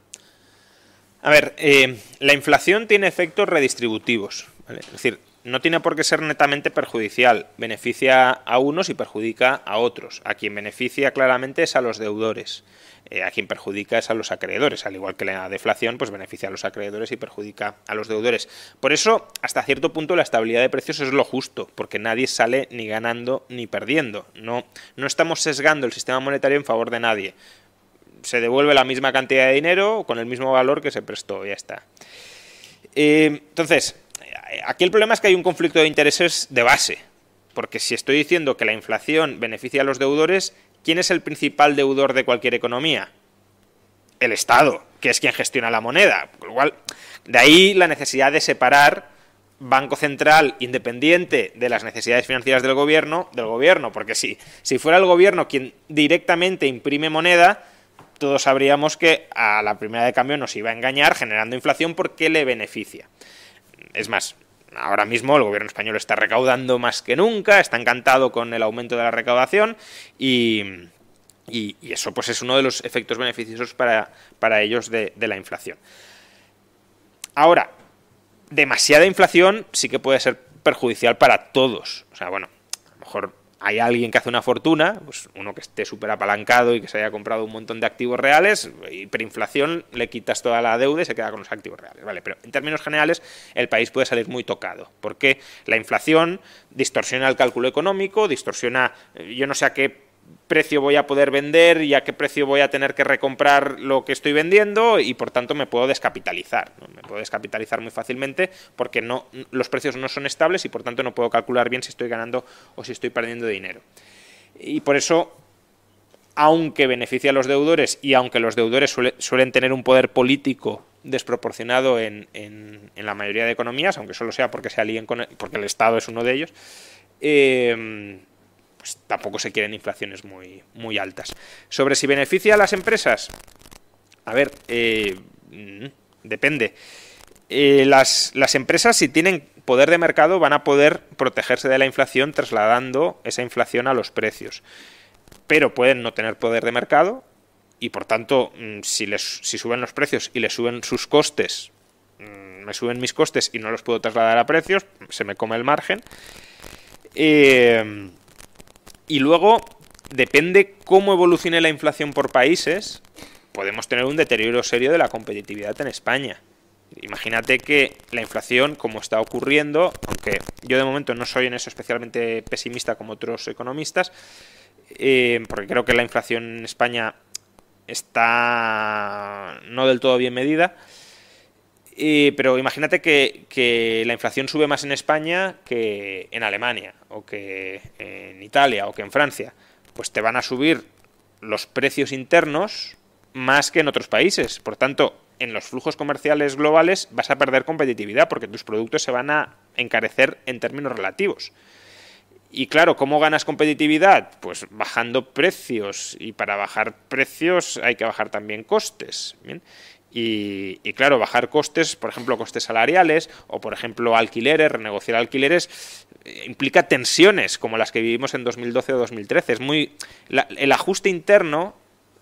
A ver, eh, la inflación tiene efectos redistributivos. ¿vale? Es decir, no tiene por qué ser netamente perjudicial. Beneficia a unos y perjudica a otros. A quien beneficia claramente es a los deudores. Eh, a quien perjudica es a los acreedores. Al igual que la deflación, pues beneficia a los acreedores y perjudica a los deudores. Por eso, hasta cierto punto, la estabilidad de precios es lo justo, porque nadie sale ni ganando ni perdiendo. No, no estamos sesgando el sistema monetario en favor de nadie se devuelve la misma cantidad de dinero con el mismo valor que se prestó, ya está. Eh, entonces, aquí el problema es que hay un conflicto de intereses de base, porque si estoy diciendo que la inflación beneficia a los deudores, ¿quién es el principal deudor de cualquier economía? El Estado, que es quien gestiona la moneda. Con lo cual, de ahí la necesidad de separar Banco Central independiente de las necesidades financieras del gobierno, del gobierno, porque si, si fuera el gobierno quien directamente imprime moneda, todos sabríamos que a la primera de cambio nos iba a engañar generando inflación porque le beneficia. Es más, ahora mismo el gobierno español está recaudando más que nunca, está encantado con el aumento de la recaudación y, eso pues es uno de los efectos beneficiosos para, para ellos de, de la inflación. Ahora, demasiada inflación sí que puede ser perjudicial para todos. O sea, bueno, a lo mejor hay alguien que hace una fortuna, pues uno que esté súper apalancado y que se haya comprado un montón de activos reales, hiperinflación, le quitas toda la deuda y se queda con los activos reales, ¿vale? Pero en términos generales, el país puede salir muy tocado, porque la inflación distorsiona el cálculo económico, distorsiona, yo no sé a qué precio voy a poder vender y a qué precio voy a tener que recomprar lo que estoy vendiendo y por tanto me puedo descapitalizar. Me puedo descapitalizar muy fácilmente porque no, los precios no son estables y por tanto no puedo calcular bien si estoy ganando o si estoy perdiendo dinero. Y por eso, aunque beneficia a los deudores y aunque los deudores suele, suelen tener un poder político desproporcionado en, en, en, la mayoría de economías, aunque solo sea porque se alíen con el, porque el Estado es uno de ellos, eh, pues tampoco se quieren inflaciones muy, muy altas. Sobre si beneficia a las empresas, a ver, eh, depende. Eh, las, las empresas, si tienen poder de mercado, van a poder protegerse de la inflación trasladando esa inflación a los precios. Pero pueden no tener poder de mercado y, por tanto, si, les, si suben los precios y les suben sus costes, me suben mis costes y no los puedo trasladar a precios, se me come el margen. Eh, y luego, depende cómo evolucione la inflación por países, podemos tener un deterioro serio de la competitividad en España. Imagínate que la inflación, como está ocurriendo, aunque yo de momento no soy en eso especialmente pesimista como otros economistas, eh, porque creo que la inflación en España está no del todo bien medida, pero imagínate que, la inflación sube más en España que en Alemania, o que en Italia, o que en Francia. Pues te van a subir los precios internos más que en otros países. Por tanto, en los flujos comerciales globales vas a perder competitividad porque tus productos se van a encarecer en términos relativos. Y claro, ¿cómo ganas competitividad? Pues bajando precios. Y para bajar precios hay que bajar también costes. Y, claro, bajar costes, por ejemplo, costes salariales o, por ejemplo, alquileres, renegociar alquileres, implica tensiones como las que vivimos en 2012 o 2013. Es muy, la, el ajuste interno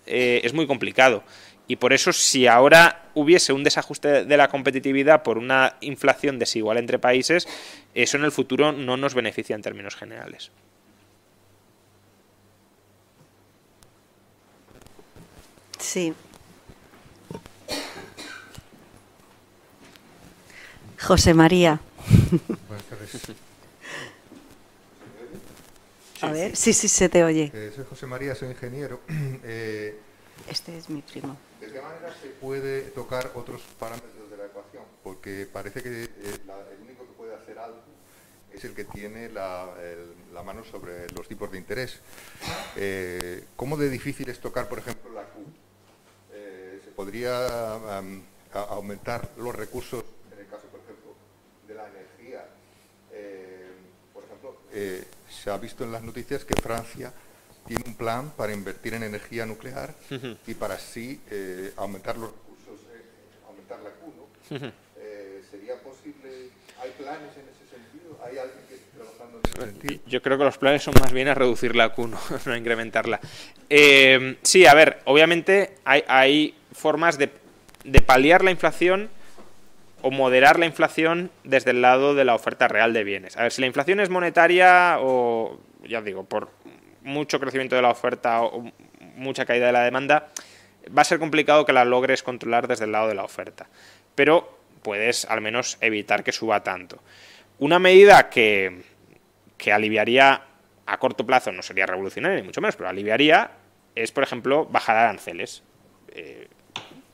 eh, es muy complicado. Y por eso, si ahora hubiese un desajuste de la competitividad por una inflación desigual entre países, eso en el futuro no nos beneficia en términos generales. Sí. José María. Buenas tardes. A ver, sí, sí, se te oye. Eh, soy José María, soy ingeniero. Eh, Este es mi primo. ¿De qué manera se puede tocar otros parámetros de la ecuación? Porque parece que eh, la- el único que puede hacer algo es el que tiene la, el- la mano sobre los tipos de interés. ¿Cómo de difícil es tocar, por ejemplo, la Q? ¿Se podría aumentar los recursos, en el caso, por ejemplo, de la energía? Eh, por ejemplo, eh, se ha visto en las noticias que Francia tiene un plan para invertir en energía nuclear y para así eh, aumentar los recursos, eh, aumentar la Q, ¿Sería posible? ¿Hay planes en ese sentido? ¿Hay alguien que esté trabajando en ese sentido? Yo creo que los planes son más bien a reducir la Q, no, no a incrementarla. Sí, a ver, obviamente hay, hay formas de, de paliar la inflación o moderar la inflación desde el lado de la oferta real de bienes. A ver, si la inflación es monetaria o, ya digo, por mucho crecimiento de la oferta o mucha caída de la demanda, va a ser complicado que la logres controlar desde el lado de la oferta. Pero puedes al menos evitar que suba tanto. Una medida que, que aliviaría a corto plazo, no sería revolucionaria ni mucho menos, pero aliviaría, es por ejemplo bajar aranceles. Eh,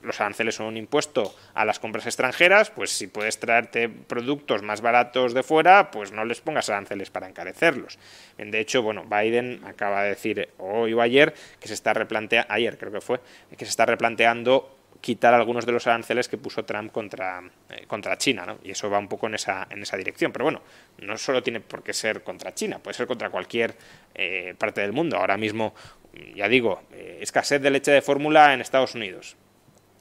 los aranceles son un impuesto a las compras extranjeras, pues si puedes traerte productos más baratos de fuera, pues no les pongas aranceles para encarecerlos. De hecho, bueno, Biden acaba de decir hoy o ayer que se está replanteando, ayer creo que fue, que se está replanteando quitar algunos de los aranceles que puso Trump contra, eh, contra China, ¿no? Y eso va un poco en esa, en esa dirección. Pero bueno, no solo tiene por qué ser contra China, puede ser contra cualquier eh, parte del mundo. Ahora mismo, ya digo, eh, escasez de leche de fórmula en Estados Unidos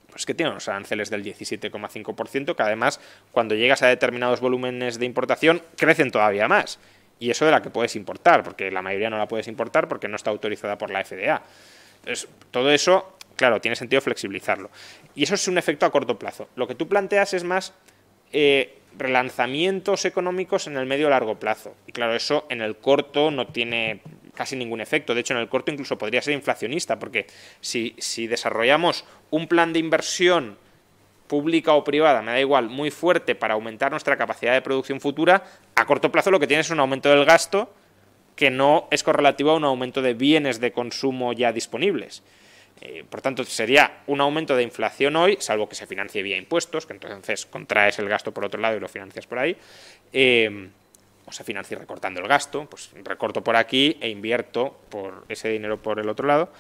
pues que tiene unos aranceles del 17,5%, que además cuando llegas a determinados volúmenes de importación crecen todavía más. Y eso de la que puedes importar, porque la mayoría no la puedes importar porque no está autorizada por la FDA. Entonces, todo eso, claro, tiene sentido flexibilizarlo. Y eso es un efecto a corto plazo. Lo que tú planteas es más eh, relanzamientos económicos en el medio o largo plazo. Y claro, eso en el corto no tiene casi ningún efecto. De hecho, en el corto incluso podría ser inflacionista, porque si, si desarrollamos un plan de inversión pública o privada, me da igual, muy fuerte para aumentar nuestra capacidad de producción futura, a corto plazo lo que tienes es un aumento del gasto que no es correlativo a un aumento de bienes de consumo ya disponibles. Eh, por tanto, sería un aumento de inflación hoy, salvo que se financie vía impuestos, que entonces contraes el gasto por otro lado y lo financias por ahí, eh, o se financia recortando el gasto, pues recorto por aquí e invierto por ese dinero por el otro lado.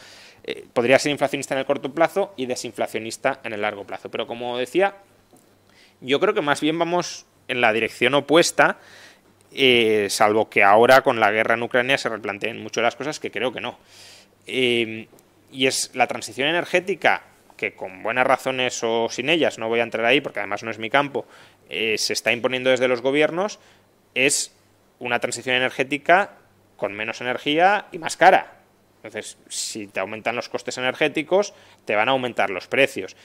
Eh, podría ser inflacionista en el corto plazo y desinflacionista en el largo plazo. Pero como decía, yo creo que más bien vamos en la dirección opuesta, eh, salvo que ahora con la guerra en Ucrania se replanteen mucho las cosas, que creo que no. Eh, y es la transición energética, que con buenas razones o sin ellas, no voy a entrar ahí porque además no es mi campo, se está imponiendo desde los gobiernos, es una transición energética con menos energía y más cara. Entonces, si te aumentan los costes energéticos, te van a aumentar los precios.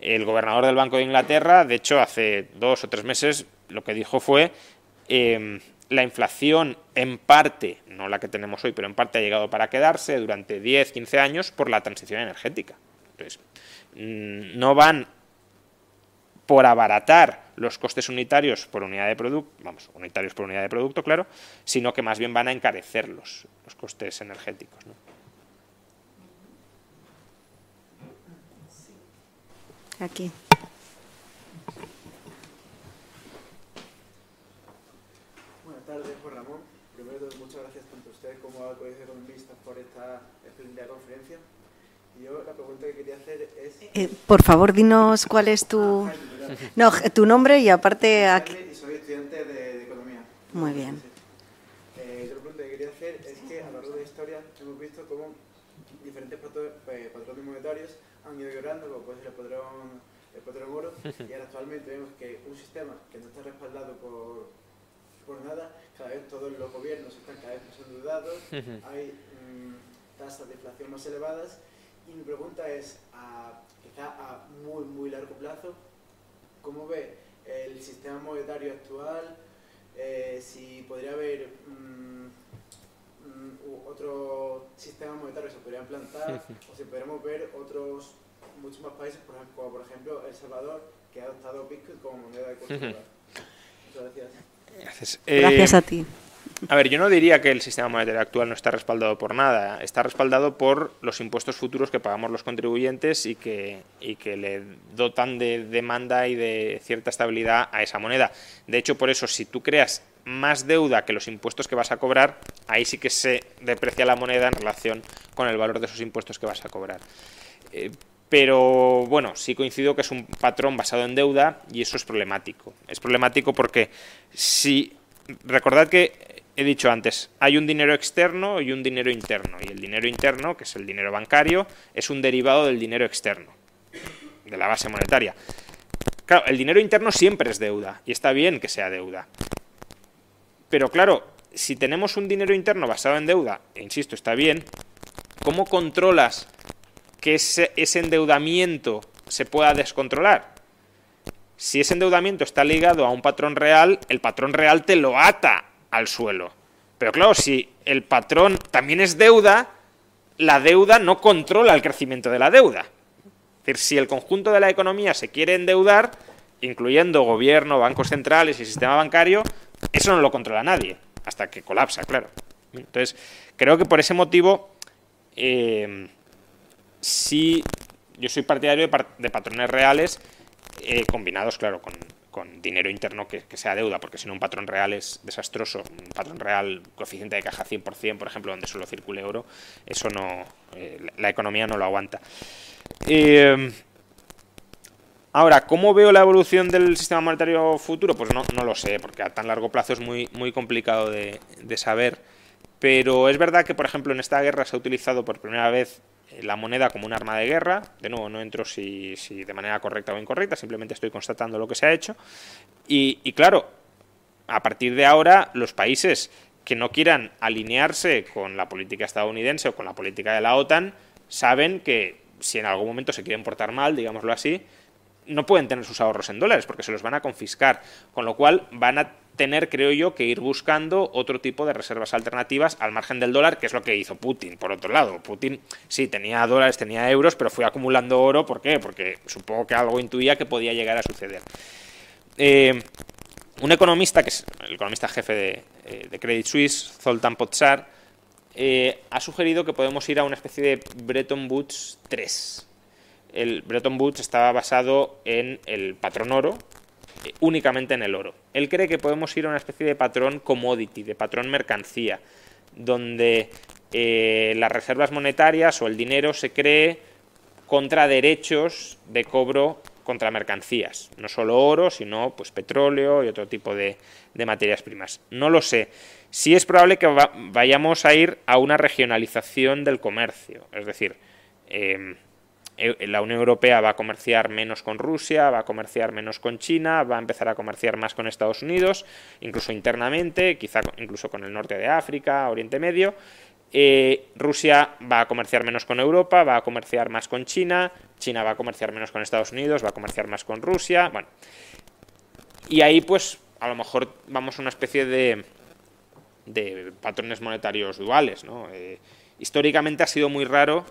El gobernador del Banco de Inglaterra, de hecho, hace dos o tres meses lo que dijo fue eh, la inflación en parte, no la que tenemos hoy, pero en parte ha llegado para quedarse durante 10, 15 años por la transición energética. Entonces, mm, no van por abaratar los costes unitarios por unidad de producto, vamos, unitarios por unidad de producto, claro, sino que más bien van a encarecer los, los costes energéticos. ¿no? Aquí. Buenas tardes, Juan Ramón. Primero, muchas gracias tanto a usted como al Colegio de Economistas por esta espléndida conferencia. Y yo la pregunta que quería hacer es... Eh, por favor, dinos cuál es tu... No, tu nombre y aparte aquí. Y soy estudiante de, de Economía. Muy bien. Eh, yo la pregunta que quería hacer es que a lo largo de la historia hemos visto cómo diferentes eh, patrones monetarios han ido llorando, como puede ser el patrón, el patrón oro, y ahora actualmente vemos que un sistema que no está respaldado por, por nada, cada vez todos los gobiernos están cada vez más endeudados, hay mm, tasas de inflación más elevadas y mi pregunta es, a, quizá a muy, muy largo plazo, ¿cómo ve el sistema monetario actual? Eh, si podría haber mm, mm, otro sistema monetario que se podría implantar, o si podríamos ver otros muchos más países, por ejemplo, como por ejemplo El Salvador, que ha adoptado Bitcoin como moneda de curso Muchas gracias. Gracias a ti. A ver, yo no diría que el sistema monetario actual no está respaldado por nada. Está respaldado por los impuestos futuros que pagamos los contribuyentes y que, y que le dotan de demanda y de cierta estabilidad a esa moneda. De hecho, por eso, si tú creas más deuda que los impuestos que vas a cobrar, ahí sí que se deprecia la moneda en relación con el valor de esos impuestos que vas a cobrar. Eh, pero bueno, sí coincido que es un patrón basado en deuda y eso es problemático. Es problemático porque si recordad que he dicho antes, hay un dinero externo y un dinero interno. Y el dinero interno, que es el dinero bancario, es un derivado del dinero externo, de la base monetaria. Claro, el dinero interno siempre es deuda, y está bien que sea deuda. Pero claro, si tenemos un dinero interno basado en deuda, e insisto, está bien, ¿cómo controlas que ese, endeudamiento se pueda descontrolar? Si ese endeudamiento está ligado a un patrón real, el patrón real te lo ata al suelo. Pero claro, si el patrón también es deuda, la deuda no controla el crecimiento de la deuda. Es decir, si el conjunto de la economía se quiere endeudar, incluyendo gobierno, bancos centrales y sistema bancario, eso no lo controla nadie, hasta que colapsa, claro. Entonces, creo que por ese motivo, eh, sí, yo soy partidario de, patrones reales eh, combinados, claro, con, dinero interno que, sea deuda, porque si no un patrón real es desastroso. Un patrón real, coeficiente de caja 100%, por ejemplo, donde solo circule euro, eso no, eh, la economía no lo aguanta. Eh, ahora, ¿cómo veo la evolución del sistema monetario futuro? Pues no, no lo sé, porque a tan largo plazo es muy, muy complicado de, saber. Pero es verdad que, por ejemplo, en esta guerra se ha utilizado por primera vez la moneda como un arma de guerra. De nuevo, no entro si, de manera correcta o incorrecta, simplemente estoy constatando lo que se ha hecho. Y, claro, a partir de ahora, los países que no quieran alinearse con la política estadounidense o con la política de la OTAN saben que si en algún momento se quieren portar mal, digámoslo así, no pueden tener sus ahorros en dólares porque se los van a confiscar, con lo cual van a tener, creo yo, que ir buscando otro tipo de reservas alternativas al margen del dólar, que es lo que hizo Putin, por otro lado. Putin sí tenía dólares, tenía euros, pero fue acumulando oro, ¿por qué? Porque supongo que algo intuía que podía llegar a suceder. Eh, un economista, que es el economista jefe de, eh, Credit Suisse, Zoltan Pozsar, eh, ha sugerido que podemos ir a una especie de Bretton Woods 3. El Bretton Woods estaba basado en el patrón oro, únicamente en el oro. Él cree que podemos ir a una especie de patrón commodity, de patrón mercancía, donde eh, las reservas monetarias o el dinero se cree contra derechos de cobro contra mercancías, no solo oro, sino pues petróleo y otro tipo de, materias primas. No lo sé. Sí es probable que vayamos a ir a una regionalización del comercio, es decir, eh, la Unión Europea va a comerciar menos con Rusia, va a comerciar menos con China, va a empezar a comerciar más con Estados Unidos, incluso internamente, quizá incluso con el norte de África, Oriente Medio. Eh, Rusia va a comerciar menos con Europa, va a comerciar más con China, China va a comerciar menos con Estados Unidos, va a comerciar más con Rusia, bueno. Y ahí pues a lo mejor vamos a una especie de, de patrones monetarios duales, ¿no? Eh, históricamente ha sido muy raro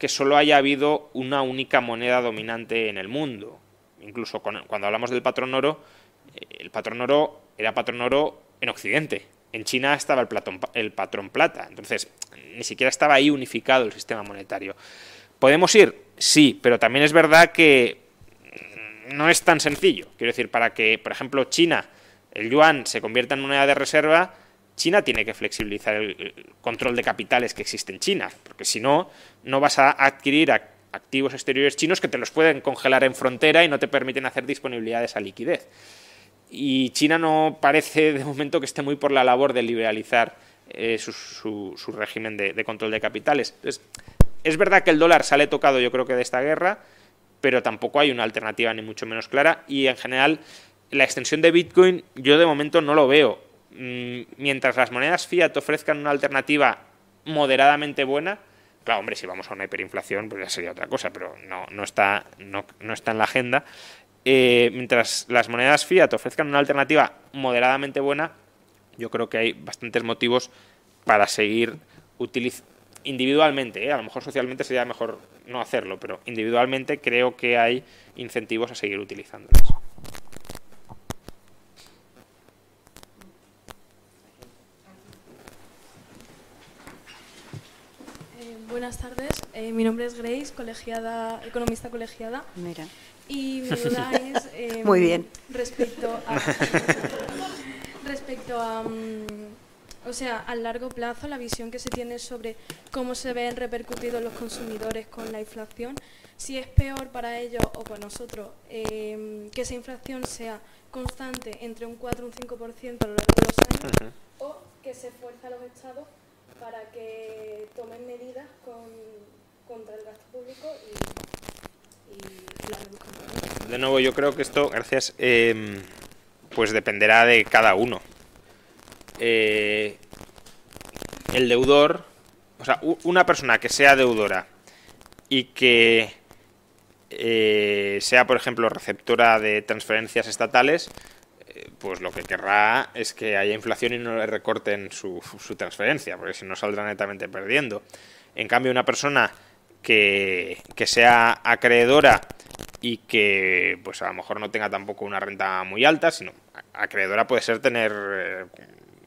que solo haya habido una única moneda dominante en el mundo. Incluso cuando hablamos del patrón oro, eh, el patrón oro era patrón oro en Occidente. En China estaba el, el patrón plata. Entonces, ni siquiera estaba ahí unificado el sistema monetario. ¿Podemos ir? Sí, pero también es verdad que no es tan sencillo. Quiero decir, para que, por ejemplo, China, el yuan, se convierta en moneda de reserva, China tiene que flexibilizar el control de capitales que existe en China, porque si no, no vas a adquirir activos exteriores chinos que te los pueden congelar en frontera y no te permiten hacer disponibilidad de esa liquidez. Y China no parece de momento que esté muy por la labor de liberalizar eh, su, régimen de, control de capitales. es verdad que el dólar sale tocado yo creo que de esta guerra, pero tampoco hay una alternativa ni mucho menos clara y en general la extensión de Bitcoin yo de momento no lo veo Mm, mientras las monedas fiat ofrezcan una alternativa moderadamente buena, Claro, hombre, si vamos a una hiperinflación, pues ya sería otra cosa, pero no, no, está, no, no está en la agenda. Eh, mientras las monedas fiat ofrezcan una alternativa moderadamente buena, yo creo que hay bastantes motivos para seguir utilizando individualmente, ¿eh? a lo mejor socialmente sería mejor no hacerlo, pero individualmente creo que hay incentivos a seguir utilizándolas. Eh, buenas tardes, eh, mi nombre es Grace, colegiada, economista colegiada. Mira. Y mi duda es em, Muy bien. respecto a respecto a mm, o sea, a largo plazo la visión que se tiene sobre cómo se ven repercutidos los consumidores con la inflación, si es peor para ellos o para nosotros em, que esa inflación sea constante entre un 4 y un 5% a lo largo de los años o que se esfuerza a los estados para que tomen medidas con- contra el gasto público y, y la. De nuevo, yo creo que esto, gracias, eh, pues dependerá de cada uno. Eh, el deudor, o sea, una persona que sea deudora y que eh, sea, por ejemplo, receptora de transferencias estatales, pues lo que querrá es que haya inflación y no le recorten su, su transferencia, porque si no saldrá netamente perdiendo. En cambio, una persona que, que sea acreedora y que pues a lo mejor no tenga tampoco una renta muy alta, sino acreedora puede ser tener eh,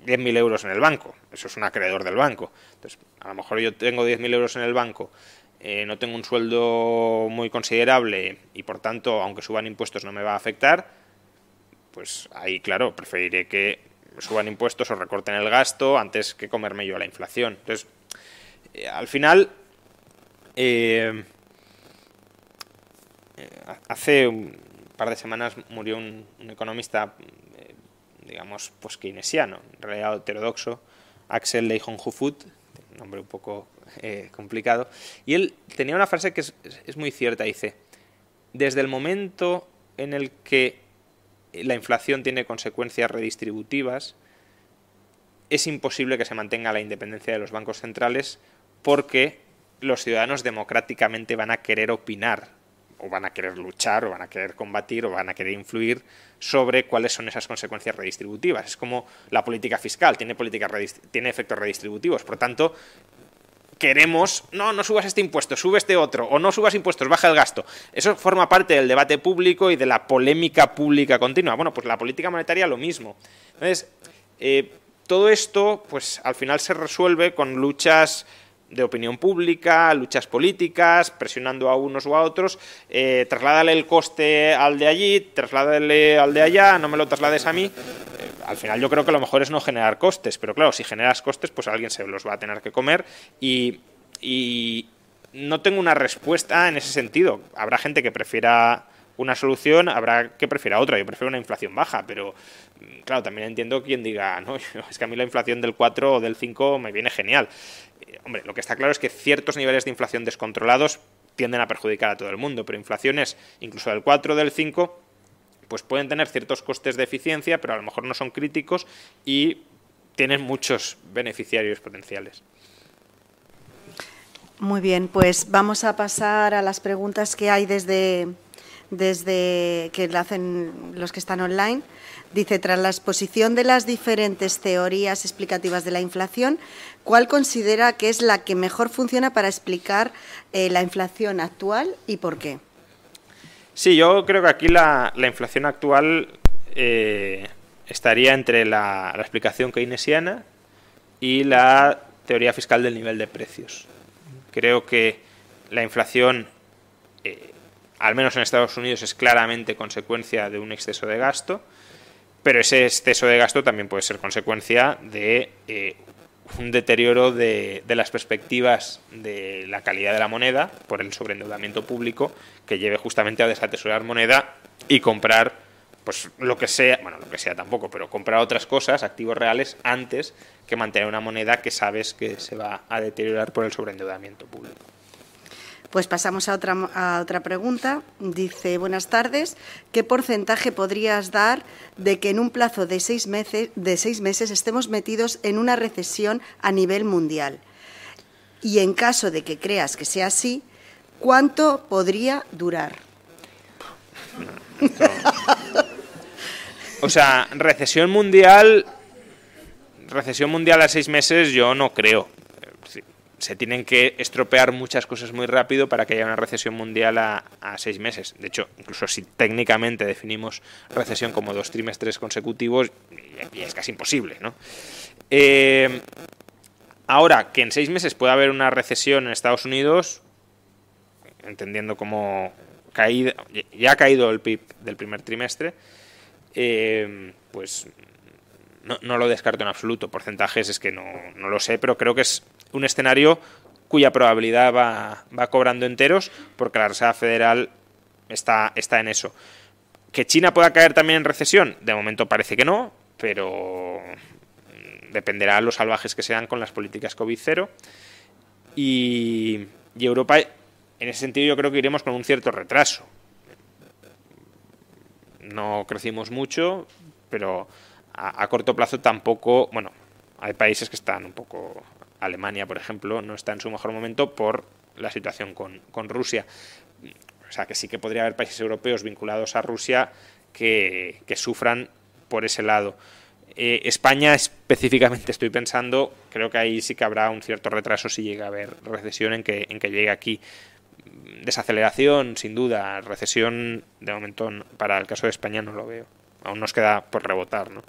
10.000 euros en el banco, eso es un acreedor del banco. Entonces, a lo mejor yo tengo 10.000 euros en el banco, eh, no tengo un sueldo muy considerable y por tanto, aunque suban impuestos no me va a afectar, pues ahí, claro, preferiré que suban impuestos o recorten el gasto antes que comerme yo la inflación. Entonces, eh, al final, eh, eh, hace un par de semanas murió un, economista, digamos, pues keynesiano, en realidad heterodoxo, Axel Leijonhufvud, un nombre un poco complicado, y él tenía una frase que es muy cierta, dice, desde el momento en el que la inflación tiene consecuencias redistributivas, es imposible que se mantenga la independencia de los bancos centrales porque los ciudadanos democráticamente van a querer opinar o van a querer luchar o van a querer combatir o van a querer influir sobre cuáles son esas consecuencias redistributivas. Es como la política fiscal, tiene, política tiene efectos redistributivos. Por tanto, queremos, no, no subas este impuesto, sube este otro, o no subas impuestos, baja el gasto. Eso forma parte del debate público y de la polémica pública continua. Bueno, pues la política monetaria lo mismo. Entonces, eh, todo esto, pues al final se resuelve con luchas de opinión pública, luchas políticas, presionando a unos o a otros, eh, trasládale el coste al de allí, trasládale al de allá, no me lo traslades a mí. Al final yo creo que lo mejor es no generar costes, pero claro, si generas costes, pues alguien se los va a tener que comer y, y no tengo una respuesta en ese sentido. Habrá gente que prefiera una solución, habrá que prefiera otra. Yo prefiero una inflación baja, pero mm, claro, también entiendo quien diga, no, es que a mí la inflación del 4 o del 5 me viene genial. Eh, hombre, lo que está claro es que ciertos niveles de inflación descontrolados tienden a perjudicar a todo el mundo, pero inflaciones incluso del 4 o del 5 pues pueden tener ciertos costes de eficiencia, pero a lo mejor no son críticos y tienen muchos beneficiarios potenciales. Muy bien, pues vamos a pasar a las preguntas que hay desde, desde que le hacen los que están online. Dice, tras la exposición de las diferentes teorías explicativas de la inflación, ¿cuál considera que es la que mejor funciona para explicar eh, la inflación actual y por qué? Sí, yo creo que aquí la, la inflación actual eh, estaría entre la, explicación keynesiana y la teoría fiscal del nivel de precios. Creo que la inflación, eh, al menos en Estados Unidos, es claramente consecuencia de un exceso de gasto, pero ese exceso de gasto también puede ser consecuencia de eh, un deterioro de, de las perspectivas de la calidad de la moneda por el sobreendeudamiento público que lleve justamente a desatesorar moneda y comprar pues lo que sea, bueno, lo que sea tampoco, pero comprar otras cosas, activos reales, antes que mantener una moneda que sabes que se va a deteriorar por el sobreendeudamiento público. Pues pasamos a otra, a otra pregunta. Dice, buenas tardes, ¿qué porcentaje podrías dar de que en un plazo de seis, meses, de seis meses estemos metidos en una recesión a nivel mundial? Y en caso de que creas que sea así, ¿cuánto podría durar? O sea, recesión mundial, recesión mundial a seis meses yo no creo. Se tienen que estropear muchas cosas muy rápido para que haya una recesión mundial a, seis meses. De hecho, incluso si técnicamente definimos recesión como dos trimestres consecutivos, es casi imposible, ¿no? Eh, ahora, que en seis meses puede haber una recesión en Estados Unidos, entendiendo cómo ya ha caído el PIB del primer trimestre, eh, pues no, lo descarto en absoluto. Porcentajes es que no, lo sé, pero creo que es un escenario cuya probabilidad va, va cobrando enteros porque la Reserva Federal está, está en eso. ¿Que China pueda caer también en recesión? De momento parece que no, pero dependerá de los salvajes que sean con las políticas COVID-0. Y, y Europa, en ese sentido, yo creo que iremos con un cierto retraso no crecimos mucho, pero a, corto plazo tampoco, bueno, hay países que están un poco, Alemania por ejemplo, no está en su mejor momento por la situación con, Rusia. O sea que sí que podría haber países europeos vinculados a Rusia que, sufran por ese lado. Eh, España específicamente estoy pensando, creo que ahí sí que habrá un cierto retraso si llega a haber recesión en que, en que llegue aquí desaceleración, sin duda. Recesión, de momento, para el caso de España no lo veo. Aún nos queda por rebotar, ¿no?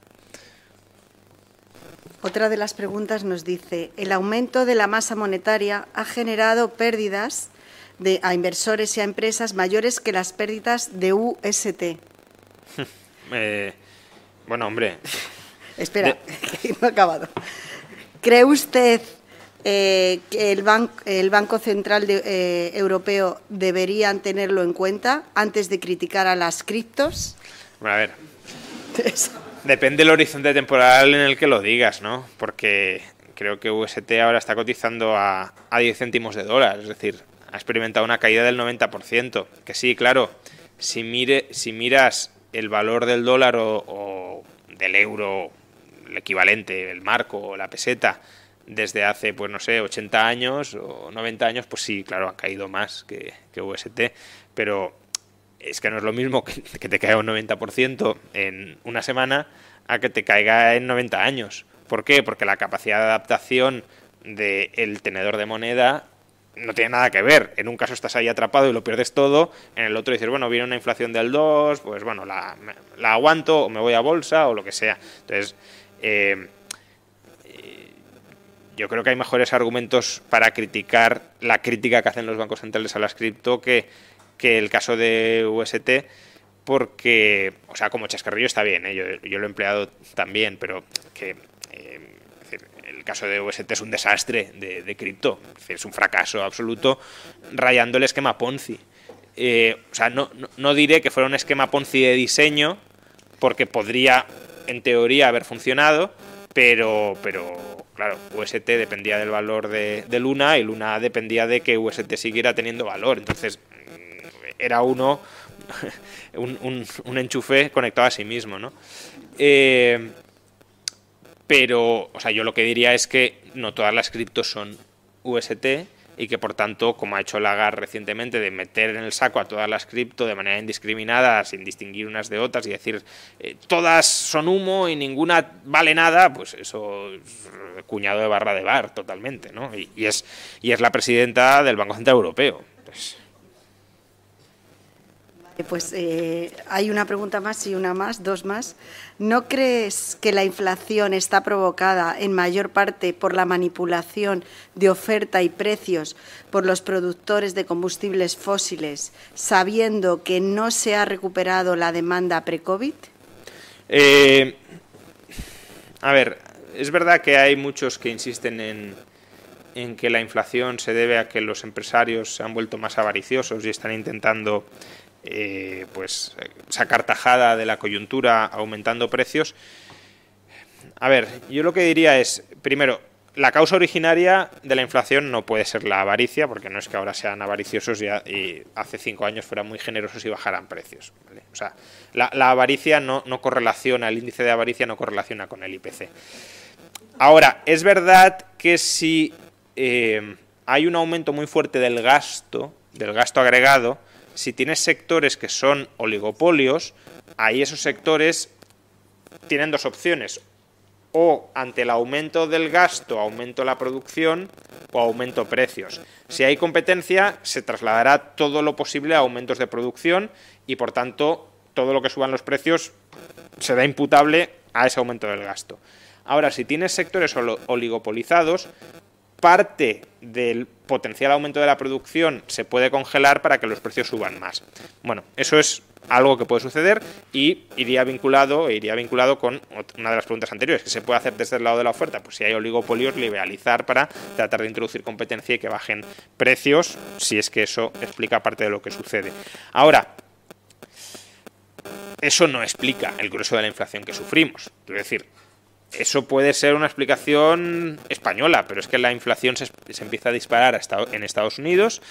Otra de las preguntas nos dice, el aumento de la masa monetaria ha generado pérdidas de, a inversores y a empresas mayores que las pérdidas de UST. Eh, bueno, hombre. Espera, que no ha acabado. ¿Cree usted eh, que el, el, Banco Central eh, Europeo deberían tenerlo en cuenta antes de criticar a las criptos? a ver. Depende del horizonte temporal en el que lo digas, ¿no? Porque creo que UST ahora está cotizando a, a 10 céntimos de dólar, es decir, ha experimentado una caída del 90%. Que sí, claro, si, mire, si miras el valor del dólar o, del euro, el equivalente, el marco o la peseta, desde hace, pues no sé, 80 años o 90 años, pues sí, claro, ha caído más que UST, pero es que no es lo mismo que, te caiga un 90% en una semana a que te caiga en 90 años. ¿Por qué? Porque la capacidad de adaptación del tenedor de moneda no tiene nada que ver. En un caso estás ahí atrapado y lo pierdes todo, en el otro dices, bueno, viene una inflación del 2, pues bueno, la, la aguanto o me voy a bolsa o lo que sea. Entonces, eh, yo creo que hay mejores argumentos para criticar la crítica que hacen los bancos centrales a las cripto que, que el caso de UST, porque, o sea, como chascarrillo está bien, ¿eh? yo, lo he empleado también, pero que eh, el caso de UST es un desastre de, cripto, es un fracaso absoluto, rayando el esquema Ponzi. Eh, o sea, no, no, diré que fuera un esquema Ponzi de diseño, porque podría, en teoría, haber funcionado, pero, pero claro, UST dependía del valor de, Luna y Luna dependía de que UST siguiera teniendo valor. Entonces, era uno, un, un, enchufe conectado a sí mismo, ¿no? Eh, pero, o sea, yo lo que diría es que no todas las criptos son UST y que por tanto, como ha hecho Lagarde recientemente, de meter en el saco a todas las cripto de manera indiscriminada, sin distinguir unas de otras y decir eh, todas son humo y ninguna vale nada, pues eso es cuñado de barra de bar totalmente, ¿no? Y, es, y es la presidenta del Banco Central Europeo. Pues, pues eh, hay una pregunta más y una más, dos más. ¿No crees que la inflación está provocada en mayor parte por la manipulación de oferta y precios por los productores de combustibles fósiles, sabiendo que no se ha recuperado la demanda pre-COVID? Eh, a ver, es verdad que hay muchos que insisten en, en que la inflación se debe a que los empresarios se han vuelto más avariciosos y están intentando eh, pues sacar tajada de la coyuntura aumentando precios. A ver, yo lo que diría es, primero, la causa originaria de la inflación no puede ser la avaricia, porque no es que ahora sean avariciosos y, hace cinco años fueran muy generosos y bajaran precios. O sea, la, avaricia no, no, correlaciona, el índice de avaricia no correlaciona con el IPC. Ahora, es verdad que si eh, hay un aumento muy fuerte del gasto, del gasto agregado, si tienes sectores que son oligopolios, ahí esos sectores tienen dos opciones. O ante el aumento del gasto, aumento la producción o aumento precios. Si hay competencia, se trasladará todo lo posible a aumentos de producción y, por tanto, todo lo que suban los precios será imputable a ese aumento del gasto. Ahora, si tienes sectores oligopolizados, parte del potencial aumento de la producción se puede congelar para que los precios suban más. Bueno, eso es algo que puede suceder y iría vinculado, iría vinculado con una de las preguntas anteriores, que se puede hacer desde el lado de la oferta, pues si hay oligopolios, liberalizar para tratar de introducir competencia y que bajen precios, si es que eso explica parte de lo que sucede. Ahora, eso no explica el grueso de la inflación que sufrimos. Es decir, eso puede ser una explicación española, pero es que la inflación se, empieza a disparar en Estados Unidos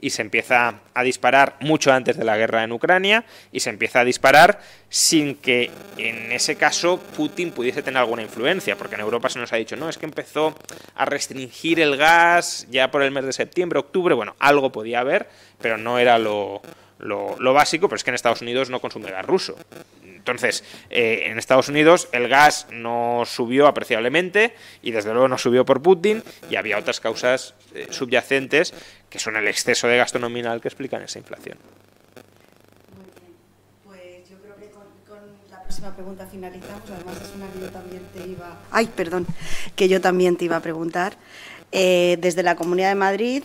y se empieza a disparar mucho antes de la guerra en Ucrania y se empieza a disparar sin que en ese caso Putin pudiese tener alguna influencia, porque en Europa se nos ha dicho, no, es que empezó a restringir el gas ya por el mes de septiembre, octubre, bueno, algo podía haber, pero no era lo, lo básico, pero es que en Estados Unidos no consume gas ruso. Entonces, eh, en Estados Unidos el gas no subió apreciablemente y desde luego no subió por Putin y había otras causas eh, subyacentes que son el exceso de gasto nominal que explican esa inflación. Muy bien. Pues yo creo que con, la próxima pregunta finalizamos. Además es una que yo también te iba... Ay, perdón, que yo también te iba a preguntar. Eh, desde la Comunidad de Madrid,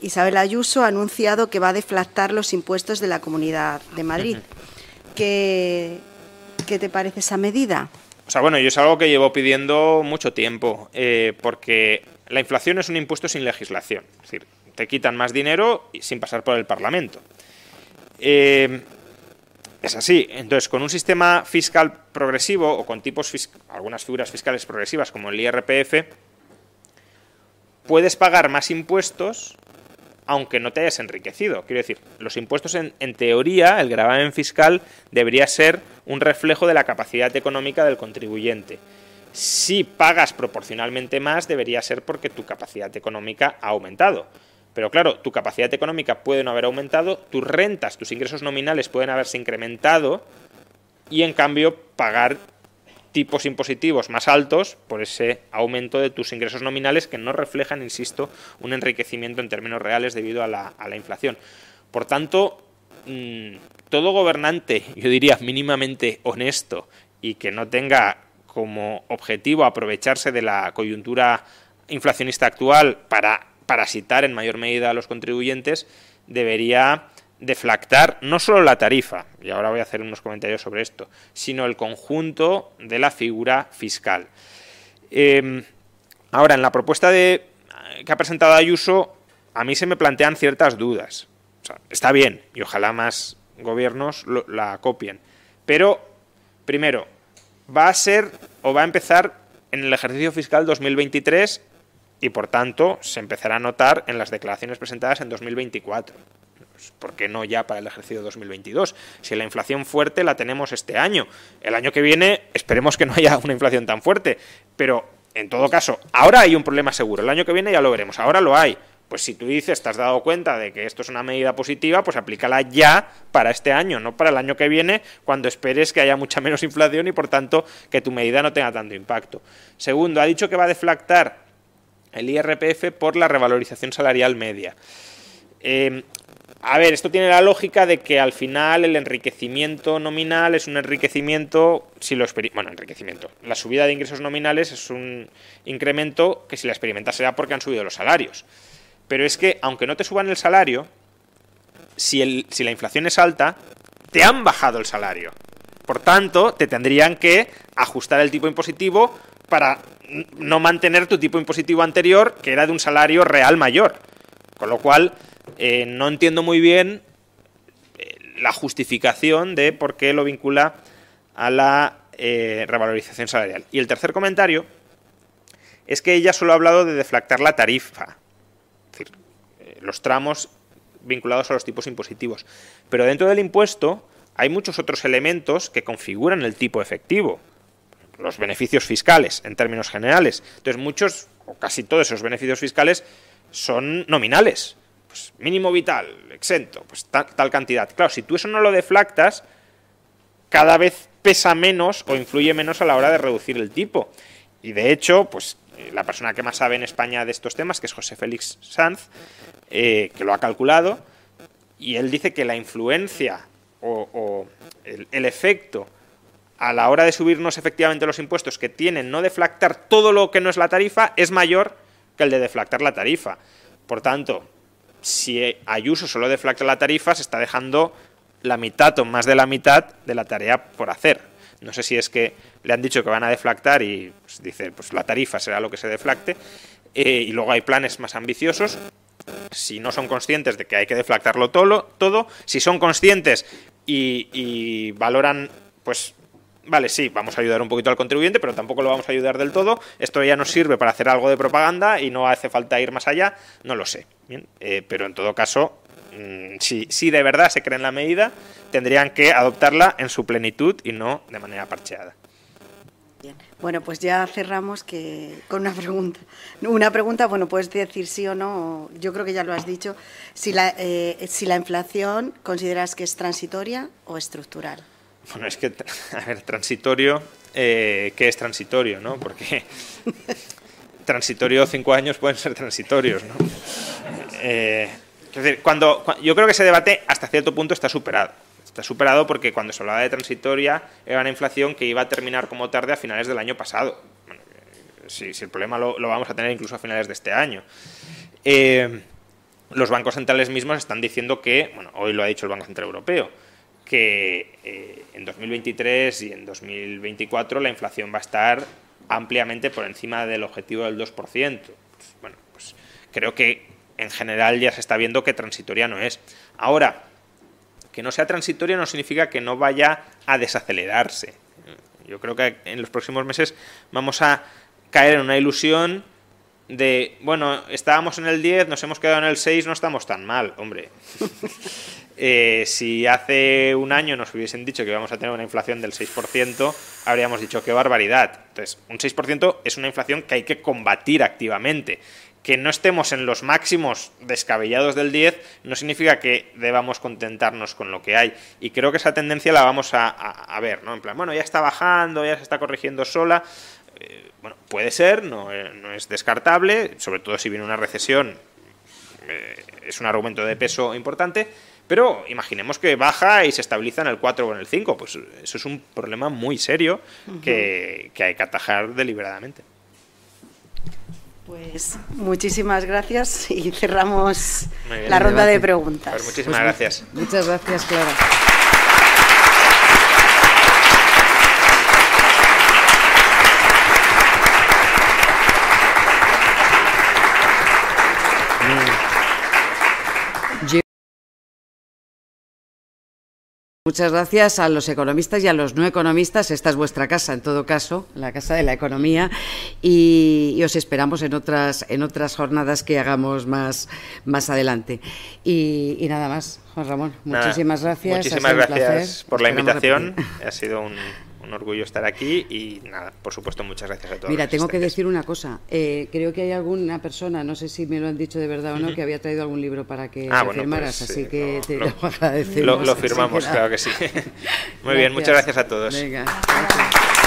Isabel Ayuso ha anunciado que va a deflactar los impuestos de la Comunidad de Madrid. ¿Qué, te parece esa medida? O sea, bueno, yo es algo que llevo pidiendo mucho tiempo, eh, porque la inflación es un impuesto sin legislación. Es decir, te quitan más dinero sin pasar por el Parlamento. Eh, es así. Entonces, con un sistema fiscal progresivo o con tipos algunas figuras fiscales progresivas como el IRPF, puedes pagar más impuestos aunque no te hayas enriquecido. Quiero decir, los impuestos en, teoría, el gravamen fiscal debería ser un reflejo de la capacidad económica del contribuyente. Si pagas proporcionalmente más, debería ser porque tu capacidad económica ha aumentado. Pero claro, tu capacidad económica puede no haber aumentado, tus rentas, tus ingresos nominales pueden haberse incrementado y en cambio pagar tipos impositivos más altos por ese aumento de tus ingresos nominales que no reflejan, insisto, un enriquecimiento en términos reales debido a la, inflación. Por tanto, mm, todo gobernante, yo diría mínimamente honesto y que no tenga como objetivo aprovecharse de la coyuntura inflacionista actual para parasitar en mayor medida a los contribuyentes, debería deflactar no solo la tarifa, y ahora voy a hacer unos comentarios sobre esto, sino el conjunto de la figura fiscal. Em, ahora, en la propuesta de, que ha presentado Ayuso, a mí se me plantean ciertas dudas. está bien, y ojalá más gobiernos la copien. Pero, primero, va a ser o va a empezar en el ejercicio fiscal 2023 y, por tanto, se empezará a notar en las declaraciones presentadas en 2024. Pues, ¿Por qué no ya para el ejercicio 2022? Si la inflación fuerte la tenemos este año. El año que viene esperemos que no haya una inflación tan fuerte. Pero, en todo caso, ahora hay un problema seguro. El año que viene ya lo veremos. Ahora lo hay. Pues si tú dices, te has dado cuenta de que esto es una medida positiva, pues aplícala ya para este año, no para el año que viene, cuando esperes que haya mucha menos inflación y por tanto que tu medida no tenga tanto impacto. Segundo, ha dicho que va a deflactar el IRPF por la revalorización salarial media. Eh, a ver, esto tiene la lógica de que al final el enriquecimiento nominal es un enriquecimiento, si lo bueno, enriquecimiento. La subida de ingresos nominales es un incremento que si la experimentas será porque han subido los salarios. Pero es que, aunque no te suban el salario, si, el, si la inflación es alta, te han bajado el salario. Por tanto, te tendrían que ajustar el tipo impositivo para no mantener tu tipo impositivo anterior, que era de un salario real mayor. Con lo cual, eh, no entiendo muy bien eh, la justificación de por qué lo vincula a la eh, revalorización salarial. Y el tercer comentario es que ella solo ha hablado de deflactar la tarifa, es decir, los tramos vinculados a los tipos impositivos. Pero dentro del impuesto hay muchos otros elementos que configuran el tipo efectivo. Los beneficios fiscales, en términos generales. Entonces, muchos o casi todos esos beneficios fiscales son nominales. Pues mínimo vital, exento, pues tal, cantidad. Claro, si tú eso no lo deflactas, cada vez pesa menos o influye menos a la hora de reducir el tipo. Y de hecho, pues eh, la persona que más sabe en España de estos temas, que es José Félix Sanz, eh, que lo ha calculado, y él dice que la influencia o, o el, el efecto a la hora de subirnos efectivamente los impuestos que tienen no deflactar todo lo que no es la tarifa es mayor que el de deflactar la tarifa. Por tanto, si Ayuso solo deflacta la tarifa, se está dejando la mitad o más de la mitad de la tarea por hacer. No sé si es que le han dicho que van a deflactar y pues, dice, pues la tarifa será lo que se deflacte, eh, y luego hay planes más ambiciosos. Si no son conscientes de que hay que deflactarlo todo, todo si son conscientes y, y valoran pues vale, sí, vamos a ayudar un poquito al contribuyente, pero tampoco lo vamos a ayudar del todo. Esto ya nos sirve para hacer algo de propaganda y no hace falta ir más allá. No lo sé. Bien, eh, pero en todo caso, mmm, si, si de verdad se creen la medida, tendrían que adoptarla en su plenitud y no de manera parcheada. Bien. Bueno, pues ya cerramos que con una pregunta. Una pregunta, bueno, puedes decir sí o no, yo creo que ya lo has dicho. Si la, eh, si la inflación consideras que es transitoria o estructural. Bueno, es que, a ver, transitorio, eh, ¿qué es transitorio, no? Porque transitorio cinco años pueden ser transitorios, ¿no? Eh, es decir, cuando, yo creo que ese debate hasta cierto punto está superado. Está superado porque cuando se hablaba de transitoria era una inflación que iba a terminar como tarde a finales del año pasado. Bueno, si, si, el problema lo, lo, vamos a tener incluso a finales de este año. Eh, los bancos centrales mismos están diciendo que, bueno, hoy lo ha dicho el Banco Central Europeo, que eh, en 2023 y en 2024 la inflación va a estar ampliamente por encima del objetivo del 2%. Pues, bueno, pues creo que en general ya se está viendo que transitoria no es. Ahora, que no sea transitoria no significa que no vaya a desacelerarse. Yo creo que en los próximos meses vamos a caer en una ilusión de, bueno, estábamos en el 10, nos hemos quedado en el 6, no estamos tan mal, hombre. eh, si hace un año nos hubiesen dicho que íbamos a tener una inflación del 6%, habríamos dicho qué barbaridad. Entonces, un 6% es una inflación que hay que combatir activamente. Que no estemos en los máximos descabellados del 10 no significa que debamos contentarnos con lo que hay. Y creo que esa tendencia la vamos a, a, a ver, ¿no? En plan, bueno, ya está bajando, ya se está corrigiendo sola. Eh, bueno, puede ser, no, eh, no, es descartable, sobre todo si viene una recesión, eh, es un argumento de peso importante, pero imaginemos que baja y se estabiliza en el 4 o en el 5, pues eso es un problema muy serio uh -huh. que, que hay que atajar deliberadamente. Pues muchísimas gracias y cerramos bien, la ronda de preguntas. Pues muchísimas pues, gracias. Muchas gracias, Clara. Muchas gracias a los economistas y a los no economistas. Esta es vuestra casa, en todo caso, la casa de la economía, y, y os esperamos en otras, en otras jornadas que hagamos más, más adelante. Y, y nada más, Juan Ramón, nada, muchísimas gracias. Muchísimas gracias por la invitación. Ha sido un, un orgullo estar aquí y nada, por supuesto, muchas gracias a todos. Mira, tengo que decir una cosa. Eh, creo que hay alguna persona, no sé si me lo han dicho de verdad o no, uh -huh. que había traído algún libro para que ah, bueno, firmaras, pues, así eh, que no, te lo, lo agradecemos. Lo, lo firmamos, claro que sí. Muy gracias. bien, muchas gracias a todos. Venga, gracias.